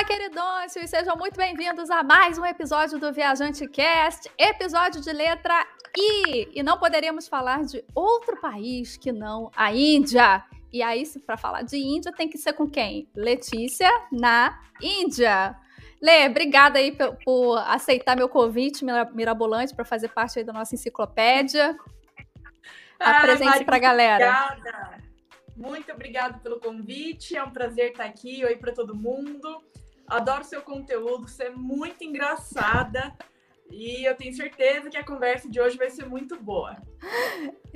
Olá, queridões, e sejam muito bem-vindos a mais um episódio do Viajante Cast, episódio de letra I. E não poderíamos falar de outro país que não a Índia. E aí, para falar de Índia, tem que ser com quem? Letícia na Índia. Lê, obrigada aí por, por aceitar meu convite mirabolante para fazer parte aí da nossa enciclopédia. Ah, Apresente para a galera. Obrigada. Muito obrigada pelo convite. É um prazer estar aqui. Oi para todo mundo. Adoro seu conteúdo. Você é muito engraçada. E eu tenho certeza que a conversa de hoje vai ser muito boa.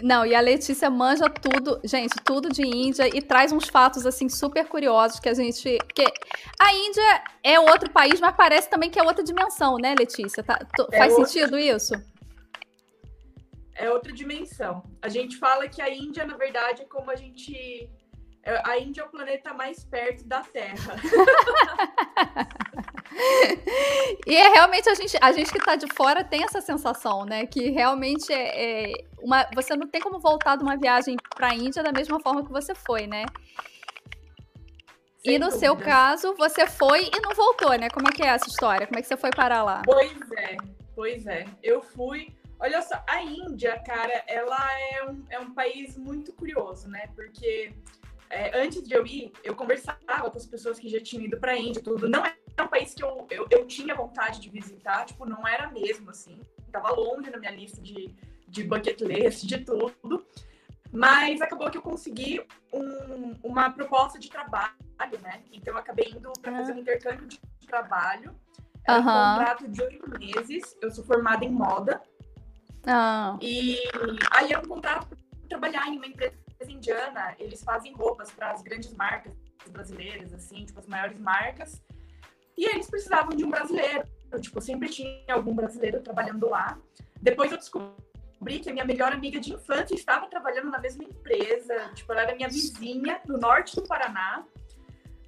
Não, e a Letícia manja tudo, gente, tudo de Índia e traz uns fatos assim super curiosos que a gente, porque a Índia é outro país, mas parece também que é outra dimensão, né, Letícia? Tá, é faz outra... sentido isso? É outra dimensão. A gente fala que a Índia, na verdade, é como a gente a Índia é o planeta mais perto da Terra. e é realmente a gente, a gente que está de fora tem essa sensação, né? Que realmente é, é, uma, você não tem como voltar de uma viagem para a Índia da mesma forma que você foi, né? Sem e no dúvida. seu caso, você foi e não voltou, né? Como é que é essa história? Como é que você foi parar lá? Pois é, pois é. Eu fui. Olha só, a Índia, cara, ela é um, é um país muito curioso, né? Porque é, antes de eu ir, eu conversava com as pessoas que já tinham ido para a Índia tudo. Não era um país que eu, eu, eu, tinha vontade de visitar, tipo, não era mesmo, assim. Tava longe na minha lista de, de bucket list, de tudo. Mas acabou que eu consegui um, uma proposta de trabalho, né? Então eu acabei indo para fazer um intercâmbio de trabalho. Uhum. um contrato de oito meses. Eu sou formada em moda. Uhum. E aí era um contrato para trabalhar em uma empresa indiana, eles fazem roupas para as grandes marcas brasileiras, assim, tipo, as maiores marcas. E eles precisavam de um brasileiro. Tipo, sempre tinha algum brasileiro trabalhando lá. Depois eu descobri que a minha melhor amiga de infância estava trabalhando na mesma empresa. Tipo, ela era minha vizinha no norte do Paraná.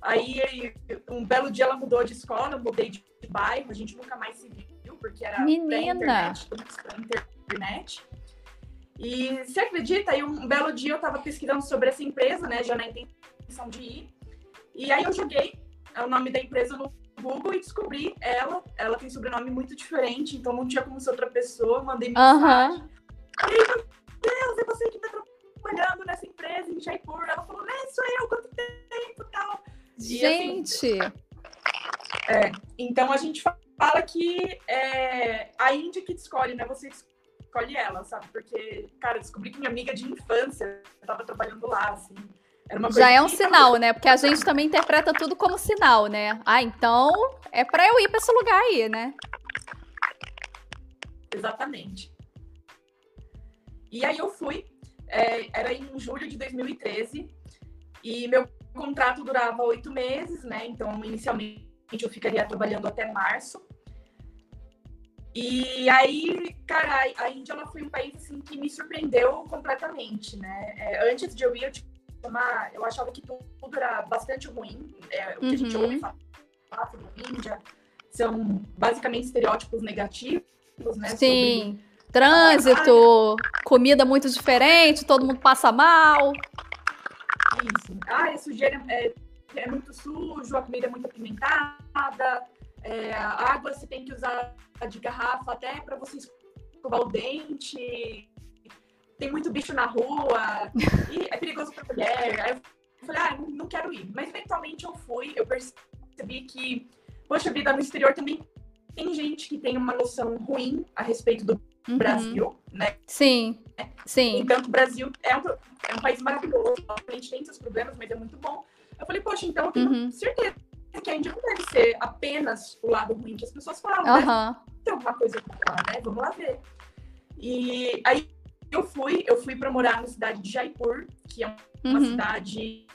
Aí, um belo dia ela mudou de escola, eu mudei de bairro, a gente nunca mais se viu, porque era Menina! internet. E você acredita? Aí um belo dia eu estava pesquisando sobre essa empresa, né? Já na intenção de ir. E aí eu joguei o nome da empresa no Google e descobri ela. Ela tem sobrenome muito diferente, então não tinha como ser outra pessoa. Mandei mensagem. Uhum. E aí, meu Deus, é você que está trabalhando nessa empresa em Jaipur. Ela falou, né, sou eu, quanto tempo tal. Gente! assim, é, então a gente fala que é a Índia que escolhe, né? Você escolhe ela, sabe? Porque, cara, descobri que minha amiga de infância estava trabalhando lá, assim. Já é um sinal, né? Porque a gente também interpreta tudo como sinal, né? Ah, então é para eu ir para esse lugar aí, né? Exatamente. E aí eu fui, é, era em julho de 2013, e meu contrato durava oito meses, né? Então, inicialmente eu ficaria trabalhando até março. E aí, cara, a Índia ela foi um país assim, que me surpreendeu completamente, né? É, antes de eu ir, eu, tinha uma, eu achava que tudo era bastante ruim. É, o que uhum. a gente ouve uhum. falar sobre a Índia são basicamente estereótipos negativos, né? Sim. Sobre... Trânsito, ah, comida muito diferente, todo mundo passa mal. Isso. Ah, a sujeira é, é muito sujo, a comida é muito apimentada, é, a água você tem que usar de garrafa até para você escovar o dente. Tem muito bicho na rua. E é perigoso para mulher. Aí eu falei, ah, não quero ir. Mas eventualmente eu fui, eu percebi que, poxa vida, no exterior também tem gente que tem uma noção ruim a respeito do uhum. Brasil, né? Sim, sim. Então, o Brasil é um, é um país maravilhoso, a gente tem seus problemas, mas é muito bom. Eu falei, poxa, então eu tenho uhum. certeza que a Índia não deve ser apenas o lado ruim que as pessoas falam, uhum. né? Tem alguma coisa pra falar, né? Vamos lá ver. E aí eu fui, eu fui para morar na cidade de Jaipur, que é uma uhum. cidade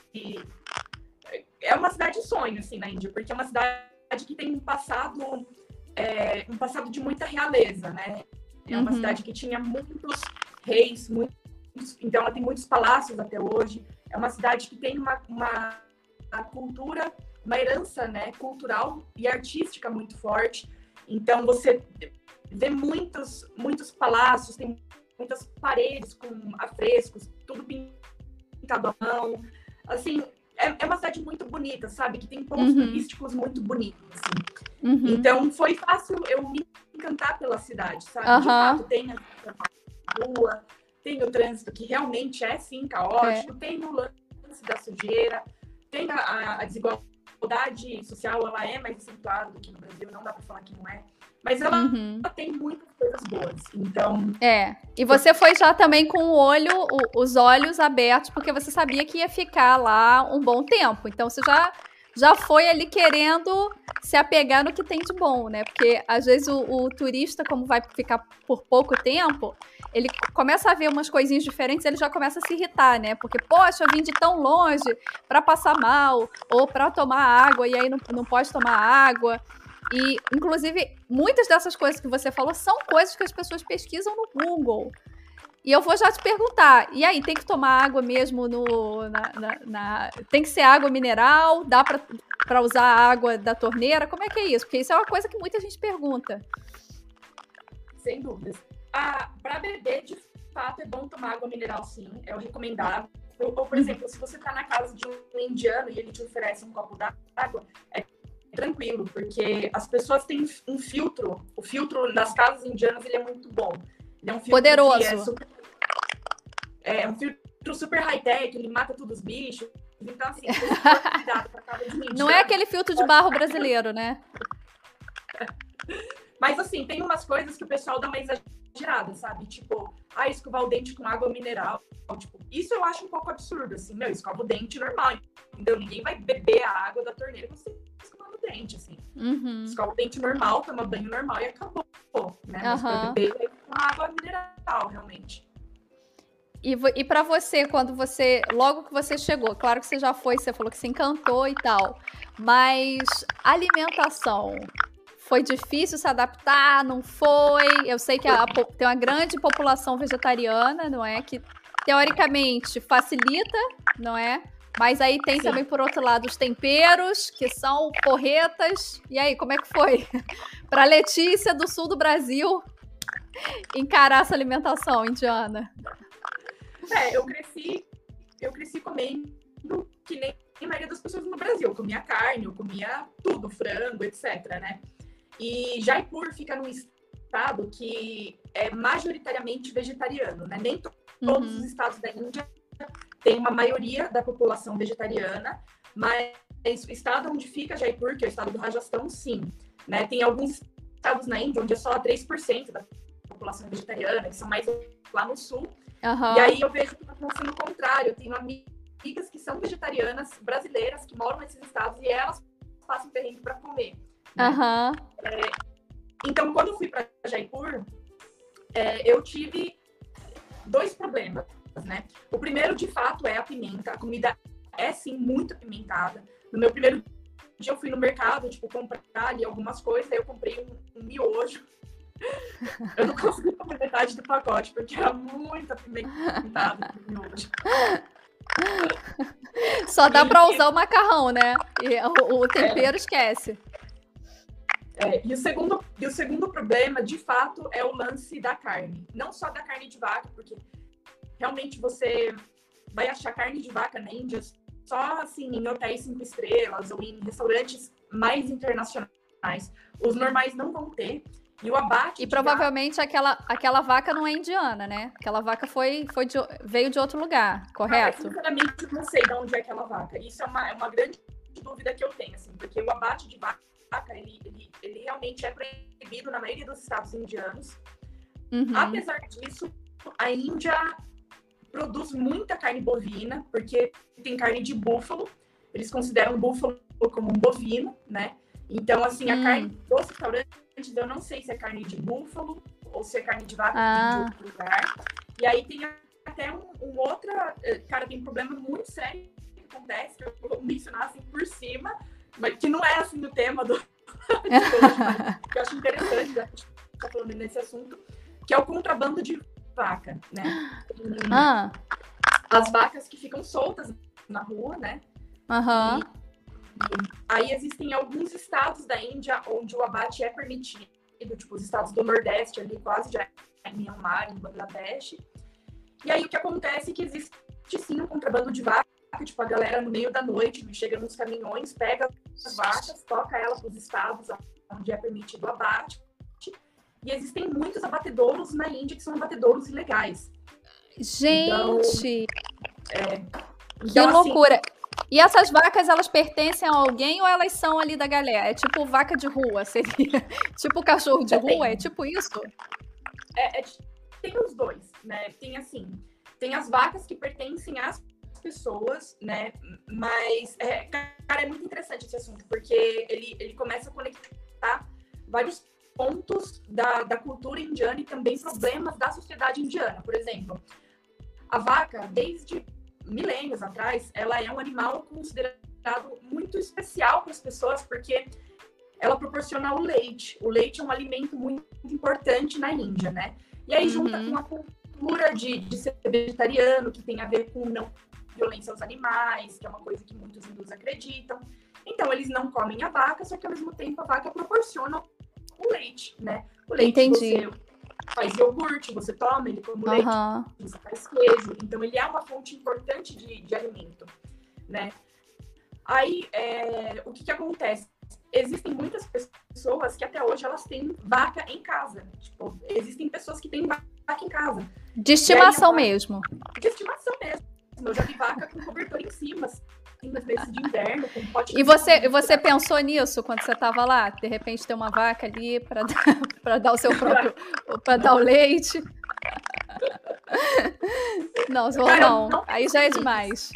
é uma cidade sonho assim na Índia, porque é uma cidade que tem um passado é, um passado de muita realeza, né? É uma uhum. cidade que tinha muitos reis, muitos, então ela tem muitos palácios até hoje. É uma cidade que tem uma, uma cultura uma herança né, cultural e artística muito forte. Então, você vê muitos, muitos palácios, tem muitas paredes com afrescos, tudo pintado à mão. Assim, é, é, uma cidade muito bonita, sabe? Que tem pontos uhum. turísticos muito bonitos, assim. Uhum. Então, foi fácil eu me encantar pela cidade, sabe? Uhum. De fato, tem a rua, tem o trânsito que realmente é, sim, caótico, é. tem o lance da sujeira, tem a, a desigualdade social, ela é mais acentuada do que no Brasil, não dá para falar que não é. Mas ela, uhum. ela, tem muitas coisas boas. Então. É. E você foi já também com o olho, o, os olhos abertos, porque você sabia que ia ficar lá um bom tempo. Então você já, já foi ali querendo se apegar no que tem de bom, né? Porque às vezes o, o turista, como vai ficar por pouco tempo, ele começa a ver umas coisinhas diferentes, ele já começa a se irritar, né? Porque, poxa, eu vim de tão longe para passar mal, ou para tomar água, e aí não, não pode tomar água. E, inclusive, muitas dessas coisas que você falou são coisas que as pessoas pesquisam no Google. E eu vou já te perguntar, e aí, tem que tomar água mesmo no. Na, na, na... Tem que ser água mineral? Dá para usar a água da torneira? Como é que é isso? Porque isso é uma coisa que muita gente pergunta. Sem dúvidas. Ah, para beber, de fato, é bom tomar água mineral, sim. É o recomendável. Ou, por uhum. exemplo, se você está na casa de um indiano e ele te oferece um copo d'água, é tranquilo, porque as pessoas têm um filtro. O filtro das casas indianas ele é muito bom. Ele é um filtro Poderoso. É, super, é, um filtro super high-tech, ele mata todos os bichos. Então, assim, Não é aquele filtro de barro brasileiro, né? Mas, assim, tem umas coisas que o pessoal dá uma exagerada, sabe? Tipo, ah, escovar o dente com água mineral. Tipo, isso eu acho um pouco absurdo, assim. Meu, escova o dente normal, entendeu? Ninguém vai beber a água da torneira você dente, assim. Uhum. Escova o dente normal, toma banho normal e acabou, né? Mas uhum. beber água mineral, realmente. E, e para você, quando você. Logo que você chegou, claro que você já foi, você falou que se encantou e tal. Mas alimentação. Foi difícil se adaptar? Não foi? Eu sei que a, tem uma grande população vegetariana, não é? Que teoricamente facilita, não é? Mas aí tem Sim. também, por outro lado, os temperos, que são porretas. E aí, como é que foi? Para Letícia, do sul do Brasil, encarar essa alimentação indiana? É, eu cresci, eu cresci comendo que nem a maioria das pessoas no Brasil. Eu comia carne, eu comia tudo, frango, etc, né? E Jaipur fica num estado que é majoritariamente vegetariano, né? Nem todos uhum. os estados da Índia tem uma maioria da população vegetariana, mas o estado onde fica Jaipur, que é o estado do Rajastão, sim. Né? Tem alguns estados na Índia onde é só 3% da população vegetariana, que são mais lá no sul. Uhum. E aí eu vejo que está acontecendo o contrário. Eu tenho amigas que são vegetarianas, brasileiras, que moram nesses estados e elas passam perrengue para comer. Né? Uhum. É, então, quando eu fui para Jaipur, é, eu tive dois problemas né? O primeiro, de fato, é a pimenta. A comida é, sim, muito apimentada. No meu primeiro dia, eu fui no mercado, tipo, comprar ali algumas coisas, aí eu comprei um, um miojo. Eu não consegui comer metade do pacote, porque era o miojo. Só dá para usar o macarrão, né? E o, o tempero é. esquece. É, e, o segundo, e o segundo problema, de fato, é o lance da carne. Não só da carne de vaca, porque realmente você vai achar carne de vaca na Índia só assim em hotéis cinco estrelas ou em restaurantes mais internacionais. Os normais não vão ter. E o abate. E provavelmente vaca... aquela, aquela vaca não é indiana, né? Aquela vaca foi, foi de, veio de outro lugar, correto? Ah, sinceramente, não sei de onde é aquela vaca. Isso é uma, é uma grande dúvida que eu tenho, assim, porque o abate de vaca, ele, ele, ele realmente é proibido na maioria dos estados indianos. Uhum. Apesar disso, a Índia produz muita carne bovina, porque tem carne de búfalo. Eles consideram o búfalo como um bovino, né? Então, assim, a hum. carne dos restaurantes, eu não sei se é carne de búfalo ou se é carne de vaca ah. de outro lugar. E aí tem até um, um outra... Eh, cara, tem um problema muito sério que acontece, que eu vou mencionar assim por cima, mas que não é assim no tema do... que eu acho interessante, já que tá falando nesse assunto, que é o contrabando de vaca, né? Ah. As vacas que ficam soltas na rua, né? Aham. Uhum. Aí existem alguns estados da Índia onde o abate é permitido, tipo os estados do Nordeste, ali quase já em Myanmar, em Bangladesh. E aí o que acontece é que existe sim um contrabando de vacas vaca, tipo, a galera no meio da noite chega nos caminhões, pega as vacas, toca ela para os estados onde é permitido o abate. E existem muitos abatedouros na Índia que são abatedouros ilegais. Gente! Então, é, que então, assim, loucura! Assim, e essas vacas, elas pertencem a alguém ou elas são ali da galera? É tipo vaca de rua, seria? tipo cachorro de rua? É tipo isso? É, é, tem os dois, né? Tem assim, tem as vacas que pertencem às pessoas, né? Mas, é, cara, é muito interessante esse assunto, porque ele, ele começa a conectar vários pontos da, da cultura indiana e também problemas da sociedade indiana. Por exemplo, a vaca, desde milênios atrás, ela é um animal considerado muito especial para as pessoas, porque ela proporciona o leite. O leite é um alimento muito importante na Índia, né? E aí, junta uhum. com a cultura de, de ser vegetariano, que tem a ver com não violência aos animais, que é uma coisa que muitos hindus acreditam. Então, eles não comem a vaca, só que ao mesmo tempo a vaca proporciona o leite, né? O leite Entendi. você faz iogurte, você toma ele como uhum. leite, você faz queijo. Então, ele é uma fonte importante de, de alimento, né? Aí, é, o que, que acontece? Existem muitas pessoas que até hoje elas têm vaca em casa. Tipo, existem pessoas que têm vaca em casa. De estimação aí, mesmo. De estimação mesmo. Eu já vi vaca com cobertor em cima, assim, nas de inverno, com pote E você, você pensou nisso quando você estava lá? De repente ter uma vaca ali para dar, dar o seu próprio. para dar o leite? Não, Cara, não. não. Aí já é demais.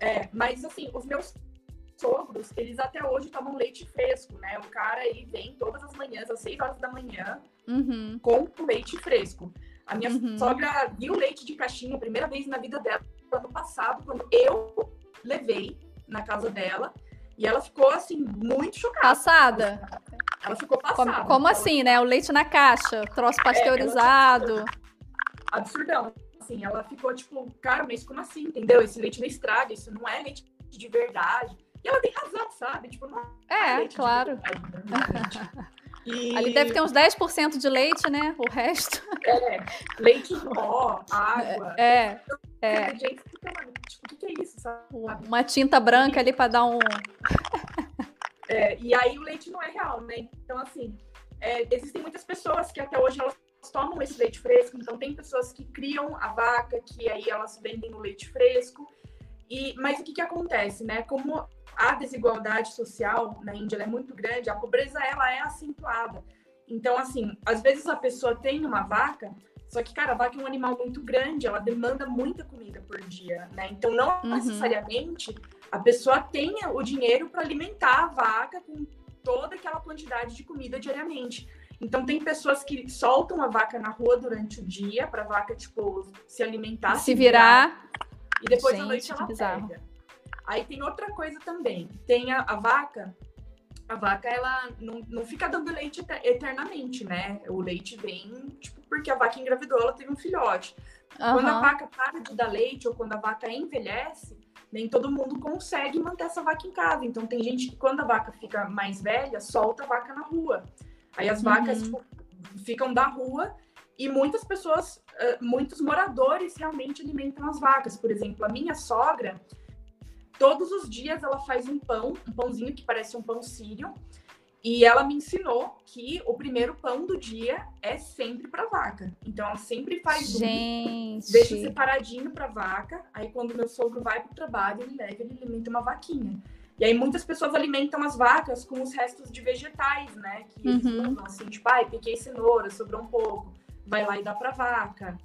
É, mas assim, os meus sogros, eles até hoje tomam leite fresco, né? O cara, ele vem todas as manhãs, às 6 horas da manhã, uhum. com o leite fresco. A minha uhum. sogra viu leite de caixinha, primeira vez na vida dela, ano passado, quando eu levei na casa dela. E ela ficou, assim, muito chocada. Passada. Ela ficou passada. Como, como assim, né? O leite na caixa, troço é, pasteurizado. É, absurdão. Assim, ela ficou tipo, cara, mas como assim, entendeu? Esse leite não estraga, isso não é leite de verdade. E ela tem razão, sabe? Tipo, não é, é leite claro. Verdade, né? E... Ali deve ter uns 10% de leite, né? O resto. É, leite em pó, água. É. é. Tipo, o que, é isso, sabe? Uma tinta branca ali para dar um. É, e aí o leite não é real, né? Então, assim, é, existem muitas pessoas que até hoje elas tomam esse leite fresco, então tem pessoas que criam a vaca, que aí elas vendem o leite fresco. E, mas o que, que acontece, né? Como a desigualdade social na Índia é muito grande, a pobreza ela é acentuada. Então, assim, às vezes a pessoa tem uma vaca, só que, cara, a vaca é um animal muito grande, ela demanda muita comida por dia, né? Então, não uhum. necessariamente a pessoa tenha o dinheiro para alimentar a vaca com toda aquela quantidade de comida diariamente. Então, tem pessoas que soltam a vaca na rua durante o dia, para a vaca, tipo, se alimentar. Se, se virar. virar. E depois Gente, à noite ela pega. Aí tem outra coisa também. Tem a, a vaca, a vaca ela não, não fica dando leite eternamente, né? O leite vem, tipo, porque a vaca engravidou, ela teve um filhote. Uhum. Quando a vaca para de dar leite ou quando a vaca envelhece, nem todo mundo consegue manter essa vaca em casa. Então tem gente que quando a vaca fica mais velha, solta a vaca na rua. Aí as vacas uhum. tipo, ficam da rua e muitas pessoas, muitos moradores realmente alimentam as vacas. Por exemplo, a minha sogra, todos os dias ela faz um pão, um pãozinho que parece um pão sírio. E ela me ensinou que o primeiro pão do dia é sempre para vaca. Então ela sempre faz Gente. um, deixa separadinho para vaca. Aí quando meu sogro vai para o trabalho, ele leva, ele alimenta uma vaquinha. E aí muitas pessoas alimentam as vacas com os restos de vegetais, né? Que eles uhum. usam assim, tipo, ai, piquei cenoura, sobrou um pouco. Vai lá e dá para vaca.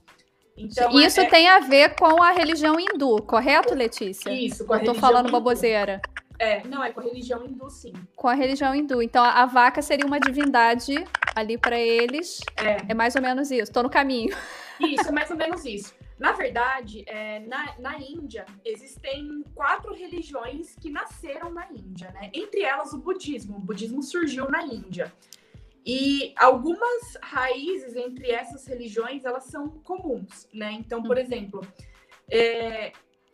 Então, Isso é... tem a ver com a religião hindu, correto, Letícia? Isso, com a Eu tô falando hindu. baboseira. É, não, é com a religião hindu, sim. Com a religião hindu. Então, a vaca seria uma divindade ali para eles. É. é mais ou menos isso. Tô no caminho. Isso, é mais ou menos isso. Na verdade, é, na, na Índia, existem quatro religiões que nasceram na Índia, né? Entre elas, o budismo. O budismo surgiu na Índia. E algumas raízes entre essas religiões, elas são comuns, né? Então, por hum. exemplo, é,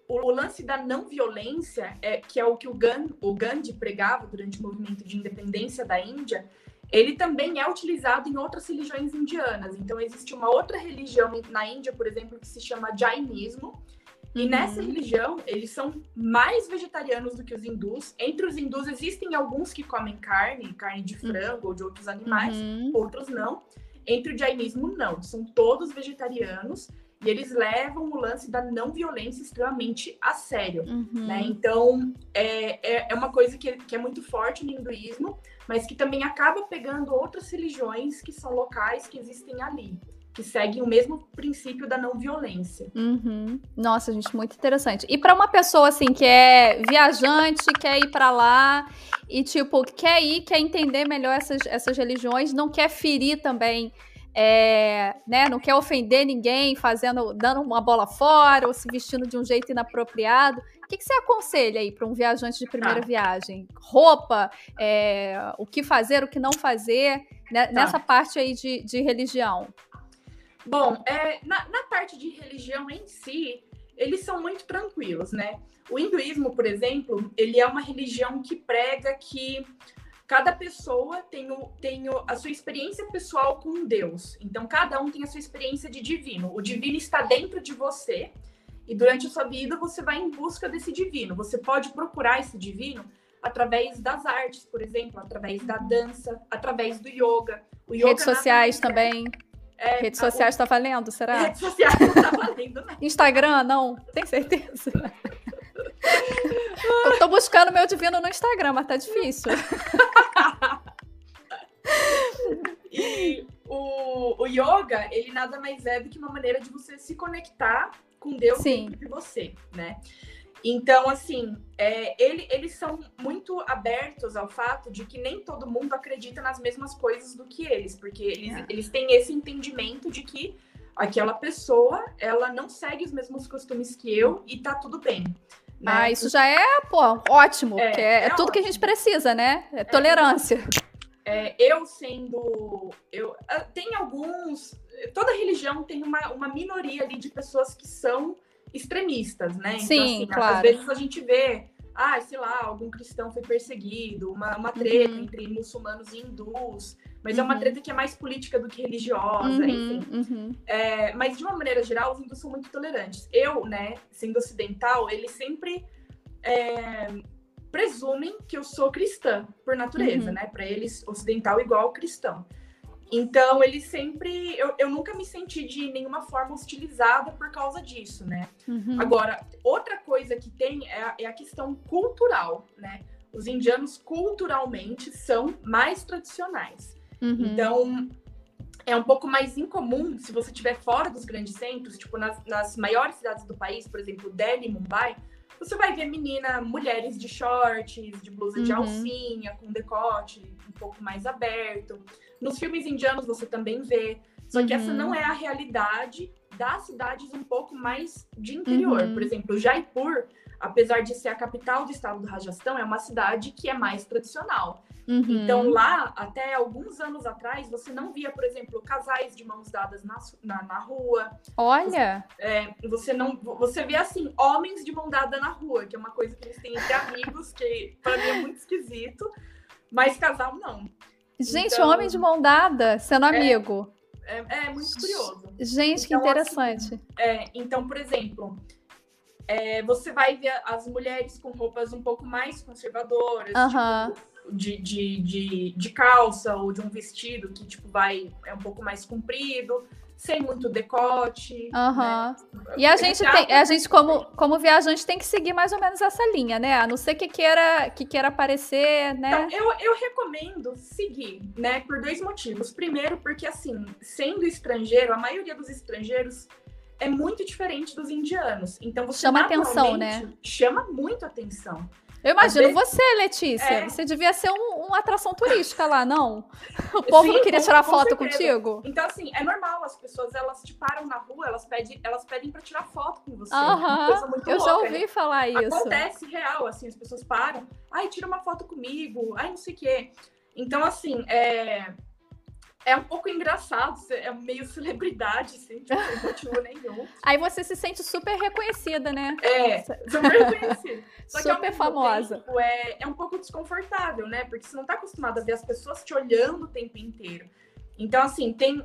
o, lance da não violência, é, que é o que o Gandhi, o Gandhi pregava durante o movimento de independência da Índia, ele também é utilizado em outras religiões indianas. Então, existe uma outra religião na Índia, por exemplo, que se chama Jainismo, E uhum. nessa religião, eles são mais vegetarianos do que os hindus. Entre os hindus, existem alguns que comem carne, carne de uhum. frango uhum. ou de outros animais, uhum. outros não. Entre o jainismo, não. São todos vegetarianos e eles levam o lance da não violência extremamente a sério. Uhum. Né? Então, é, é, é, uma coisa que, que é muito forte no hinduísmo, mas que também acaba pegando outras religiões que são locais que existem ali que seguem o mesmo princípio da não violência. Uhum. Nossa, gente, muito interessante. E para uma pessoa assim que é viajante, quer ir para lá e tipo quer ir, quer entender melhor essas, essas religiões, não quer ferir também, é, né? Não quer ofender ninguém, fazendo, dando uma bola fora ou se vestindo de um jeito inapropriado. O que, que você aconselha aí para um viajante de primeira tá. viagem? Roupa, é, o que fazer, o que não fazer, né? tá. nessa parte aí de, de religião. Bom, é, na, na parte de religião em si, eles são muito tranquilos, né? O hinduísmo, por exemplo, ele é uma religião que prega que cada pessoa tem, o, tem o, a sua experiência pessoal com Deus. Então, cada um tem a sua experiência de divino. O divino está dentro de você e durante a sua vida você vai em busca desse divino. Você pode procurar esse divino através das artes, por exemplo, através da dança, através do yoga. O yoga Redes sociais também. É, Redes sociais está valendo, será? Redes sociais não está valendo, não. Instagram, não? Tem certeza? Eu tô buscando meu divino no Instagram, mas tá difícil. e o, o yoga, ele nada mais é do que uma maneira de você se conectar com Deus Sim. dentro de você, né? Então, assim, é, ele, eles são muito abertos ao fato de que nem todo mundo acredita nas mesmas coisas do que eles, porque eles, é. eles têm esse entendimento de que aquela pessoa, ela não segue os mesmos costumes que eu e tá tudo bem. Né? Ah, isso já é, pô, ótimo, é, é, é tudo ótimo. que a gente precisa, né? É, é tolerância. É, eu sendo. Eu, ah, tem alguns. Toda religião tem uma, uma minoria ali de pessoas que são extremistas, né? Então, Sim, assim, claro. às vezes a gente vê, ah, sei lá, algum cristão foi perseguido, uma, uma treta uhum. entre muçulmanos e hindus, mas uhum. é uma uhum. treta que é mais política do que religiosa, uhum, enfim. Uhum. É, mas de uma maneira geral, os hindus são muito tolerantes. Eu, né, sendo ocidental, eles sempre é, presumem que eu sou cristã por natureza, uhum. né? Para eles, ocidental igual cristão. Então, ele sempre. Eu, eu nunca me senti de nenhuma forma hostilizada por causa disso, né? Uhum. Agora, outra coisa que tem é a, é a, questão cultural, né? Os indianos, culturalmente, são mais tradicionais. Uhum. Então, é um pouco mais incomum se você estiver fora dos grandes centros, tipo nas, nas maiores cidades do país, por exemplo, Delhi, Mumbai você vai ver menina, mulheres de shorts, de blusa uhum. de alcinha, com decote um pouco mais aberto. Nos filmes indianos você também vê. Só que uhum. essa não é a realidade das cidades um pouco mais de interior. Uhum. Por exemplo, Jaipur, apesar de ser a capital do estado do Rajastão, é uma cidade que é mais tradicional. Uhum. Então, lá, até alguns anos atrás, você não via, por exemplo, casais de mãos dadas na, na, na rua. Olha! Você, é, você não. Você vê assim, homens de mão dada na rua, que é uma coisa que eles têm entre amigos, que para mim é muito esquisito. Mas casal não. Gente, então, homem de mão dada, sendo é, amigo. É, é, muito curioso. Gente, então, que interessante. Assim, é, então, por exemplo, é, você vai ver as mulheres com roupas um pouco mais conservadoras, tipo, de, de, de, de, calça ou de um vestido que, tipo, vai, é um pouco mais comprido, sem muito decote. Uhum. Né? E a gente tem, a gente como, como viajante tem que seguir mais ou menos essa linha, né? A não ser que queira, que queira aparecer, né? Então, eu, eu recomendo seguir, né? Por dois motivos. Primeiro, porque assim, sendo estrangeiro, a maioria dos estrangeiros é muito diferente dos indianos. Então você chama atenção, né? Chama muito atenção. Eu imagino vezes, você, Letícia. É... Você devia ser um, uma atração turística lá, não? O povo Sim, não queria tirar foto certeza. contigo? Então, assim, é normal. As pessoas, elas te param na rua, elas pedem, elas pedem pra tirar foto com você. Aham, uh -huh. Eu já ouvi né? falar isso. Acontece real, assim, as pessoas param. Ai, tira uma foto comigo. Ai, não sei o quê. Então, assim, é é um pouco engraçado, é meio celebridade, assim, tipo, sem motivo nenhum. Aí você se sente super reconhecida, né? É, super reconhecida. Só super famosa. Tempo, é, é um pouco desconfortável, né? Porque você não tá acostumado a ver as pessoas te olhando o tempo inteiro. Então, assim, tem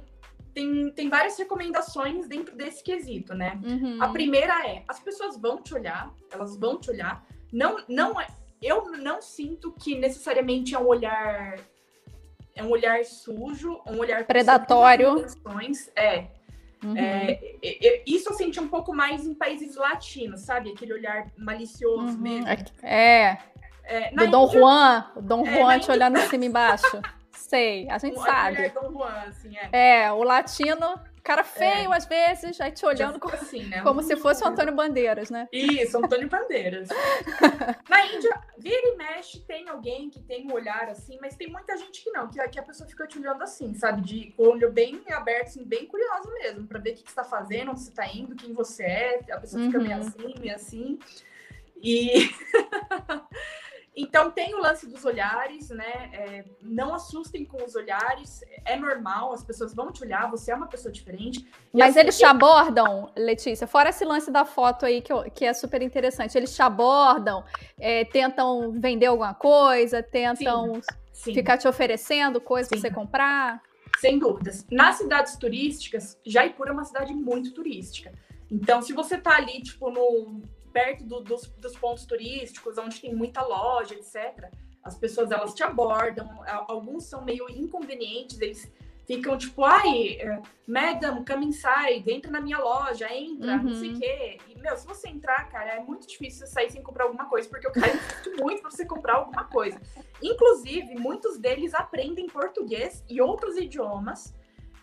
tem, tem várias recomendações dentro desse quesito, né? Uhum. A primeira é, as pessoas vão te olhar, elas vão te olhar. Não, não é, eu não sinto que necessariamente é um olhar é um olhar sujo, um olhar predatório. É. Uhum. É, é, isso eu senti um pouco mais em países latinos, sabe? Aquele olhar malicioso uhum. mesmo. É. é do Dom Índia, Juan, o Dom é, Juan te Índia... olhando cima e embaixo. Sei, a gente o sabe. Dom Juan, assim, é. é, o latino Cara feio, é. às vezes, aí te olhando como, assim, né? como se fosse o Antônio Bandeiras, né? Isso, Antônio Bandeiras. Na Índia, vira e mexe, tem alguém que tem um olhar assim, mas tem muita gente que não, que, que a pessoa fica te olhando assim, sabe? De olho bem aberto, assim, bem curioso mesmo, para ver o que, que você tá fazendo, onde você tá indo, quem você é. A pessoa fica meio uhum. assim, meio assim. E. Então tem o lance dos olhares, né? É, não assustem com os olhares, é normal, as pessoas vão te olhar, você é uma pessoa diferente. Mas assim, eles te abordam, Letícia, fora esse lance da foto aí que, que é super interessante, eles te abordam, é, tentam vender alguma coisa, tentam sim, sim. ficar te oferecendo coisa para você comprar. Sem dúvidas. Nas cidades turísticas, Jaipur é uma cidade muito turística. Então, se você tá ali, tipo, no, perto do, dos, dos pontos turísticos, onde tem muita loja, etc., as pessoas elas te abordam, alguns são meio inconvenientes, eles ficam tipo, ai, eh, madam, come inside, entra na minha loja, entra, uhum. não sei o uhum. quê. E, meu, se você entrar, cara, é muito difícil você sair sem comprar alguma coisa, porque o cara insiste muito pra você comprar alguma coisa. Inclusive, muitos deles aprendem português e outros idiomas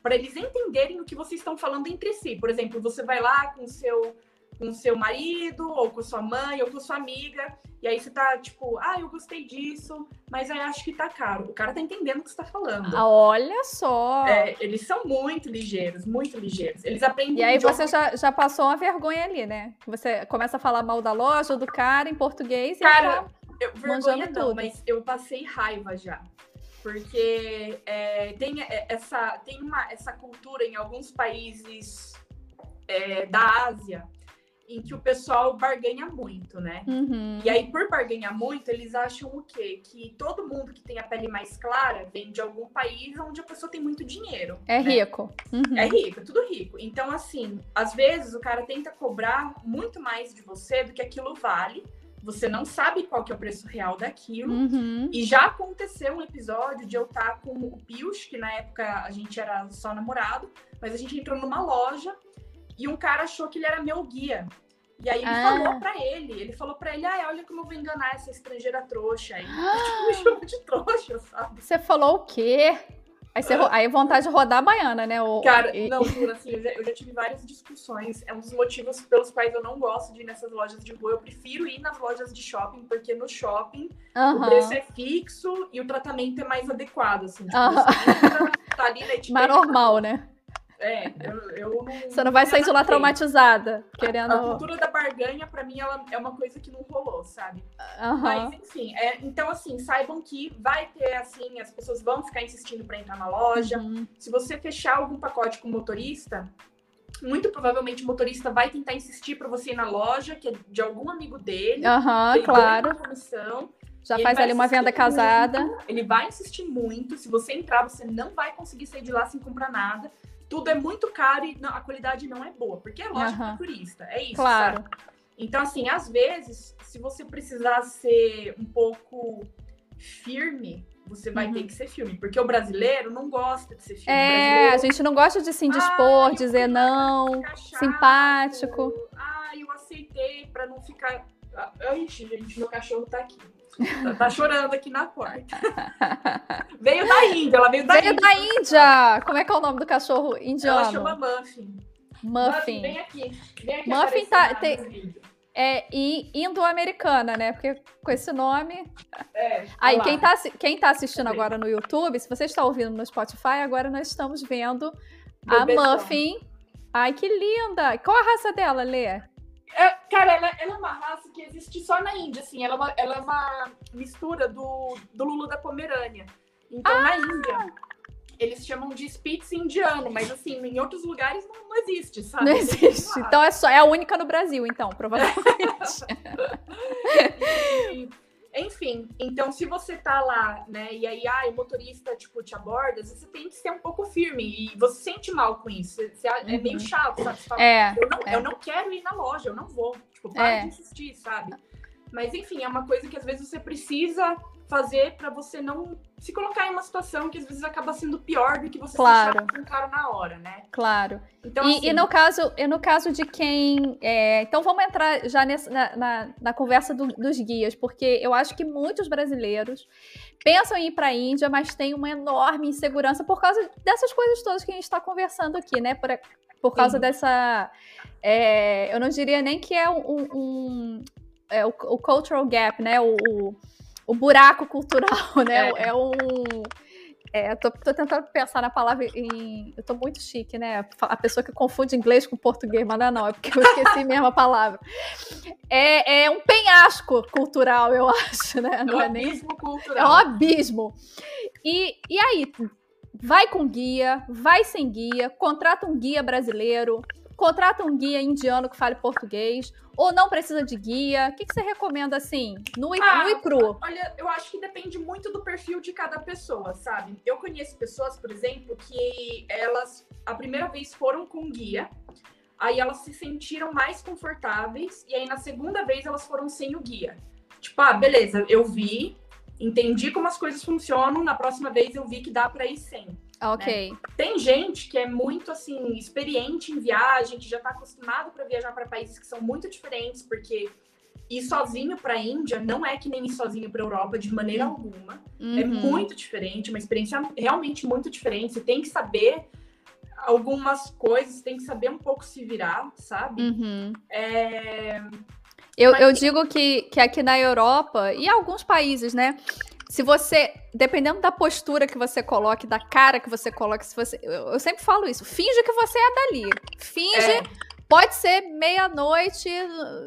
para eles entenderem o que vocês estão falando entre si. Por exemplo, você vai lá com o seu com seu marido, ou com sua mãe, ou com sua amiga, e aí você tá tipo, ah, eu gostei disso, mas aí acho que tá caro. O cara tá entendendo o que você tá falando. Ah, olha só! É, eles são muito ligeiros, muito ligeiros. Eles aprendem. E aí você já, já passou uma vergonha ali, né? Você começa a falar mal da loja, do cara em português cara, e eu, vergonha não, tudo. mas eu passei raiva já porque é, tem essa tem uma essa cultura em alguns países é, da Ásia em que o pessoal barganha muito, né? Uhum. E aí, por barganhar muito, eles acham o quê? Que todo mundo que tem a pele mais clara vem de algum país onde a pessoa tem muito dinheiro. É né? rico. Uhum. É rico, é tudo rico. Então, assim, às vezes o cara tenta cobrar muito mais de você do que aquilo vale. Você não sabe qual que é o preço real daquilo. Uhum. E já aconteceu um episódio de eu estar com o Pius, que na época a gente era só namorado, mas a gente entrou numa loja e um cara achou que ele era meu guia. E aí ele ah. falou pra ele, ele falou pra ele, ah, olha como eu vou enganar essa estrangeira trouxa aí. tipo, me chamou de trouxa, sabe? Você falou o quê? Aí, você, aí vontade de rodar a baiana, né? O, Cara, e... não, juro, assim, eu já, eu já, tive várias discussões. É um dos motivos pelos quais eu não gosto de ir nessas lojas de rua. Eu prefiro ir nas lojas de shopping, porque no shopping o preço é fixo e o tratamento é mais adequado, assim. Tipo, entra, tá ali, né, tipo, Mais normal, né? É, eu, eu não. Você não vai sair de lá traumatizada, querendo. A cultura da barganha, para mim, ela é uma coisa que não rolou, sabe? Uhum. Mas, enfim, é, então, assim, saibam que vai ter, assim, as pessoas vão ficar insistindo para entrar na loja. Uhum. Se você fechar algum pacote com o motorista, muito provavelmente o motorista vai tentar insistir para você ir na loja, que é de algum amigo dele. Aham, uhum, claro. Comissão, Já faz ali uma venda casada. Muito, ele vai insistir muito. Se você entrar, você não vai conseguir sair de lá sem comprar nada tudo é muito caro e não, a qualidade não é boa, porque é lógico uhum. turista, é isso. Claro. Sabe? Então, assim, às vezes, se você precisar ser um pouco firme, você vai uhum. ter que ser firme, porque o brasileiro não gosta de ser firme. É, a gente não gosta de se indispor, dizer não, simpático. Ah, eu aceitei para não ficar. Ai, gente, meu cachorro tá aqui. Tá, tá, chorando aqui na porta. veio da Índia, ela veio da veio Índia. da Índia! Como é que é o nome do cachorro indiano? Ela chama Muffin. Muffin. vem aqui. Vem aqui Muffin tá. Tem, é indo-americana, né? Porque com esse nome. É, Aí, quem tá, quem tá assistindo agora no YouTube, se você está ouvindo no Spotify, agora nós estamos vendo a Muffin. Ai, que linda! Qual a raça dela, Lê? É, cara, ela, ela, é uma raça que existe só na Índia, assim. Ela é uma, ela é uma mistura do, do Lulu da Pomerânia. Então, ah! na Índia, eles chamam de Spitz indiano, mas assim, em outros lugares não, não existe, sabe? Não existe. Então é só é a única no Brasil, então, provavelmente. e, enfim, então se você tá lá, né, e aí ah, o motorista, tipo, te aborda, você tem que ser um pouco firme. E você sente mal com isso. Você, uhum. É meio uhum. chato, sabe? Fala, é, eu, não, é. eu não quero ir na loja, eu não vou. Tipo, para é. de insistir, sabe? Mas enfim, é uma coisa que às vezes você precisa fazer para você não se colocar em uma situação que às vezes acaba sendo pior do que você claro. se caro na hora, né? Claro. Então, e, assim... e, no caso, e no caso de quem. É... Então vamos entrar já nessa, na, na, na conversa do, dos guias, porque eu acho que muitos brasileiros pensam em ir para a Índia, mas tem uma enorme insegurança por causa dessas coisas todas que a gente está conversando aqui, né? Por, por causa Sim. dessa. É... eu não diria nem que é um. um é, o, o, cultural gap, né? o, o o buraco cultural, né? É, é um. É, tô, tô, tentando pensar na palavra em. Eu tô muito chique, né? A pessoa que confunde inglês com português, mas não, é não, é porque eu esqueci mesmo a palavra. É, é um penhasco cultural, eu acho, né? Não é, um é nem... cultural. É um abismo. E, e aí, vai com guia, vai sem guia, contrata um guia brasileiro, contrata um guia indiano que fale português, ou não precisa de guia? O que, que você recomenda assim, no, ah, no e cru? Olha, eu acho que depende muito do perfil de cada pessoa, sabe? Eu conheço pessoas, por exemplo, que elas a primeira vez foram com guia, aí elas se sentiram mais confortáveis, e aí na segunda vez elas foram sem o guia. Tipo, ah, beleza, eu vi, entendi como as coisas funcionam, na próxima vez eu vi que dá para ir sem. Ok. Né? Tem gente que é muito assim experiente em viagem, que já está acostumado para viajar para países que são muito diferentes, porque ir sozinho para a Índia não é que nem ir sozinho para a Europa de maneira uhum. alguma. É uhum. É muito diferente, uma experiência realmente muito diferente. Você tem que saber algumas coisas, tem que saber um pouco se virar, sabe? Uhum. É... Eu, Mas... eu digo que, que aqui na Europa e alguns países, né? Se você, dependendo da postura que você coloque, da cara que você coloque, se você, eu, eu sempre falo isso, finge que você é dali. Finge, é. pode ser meia-noite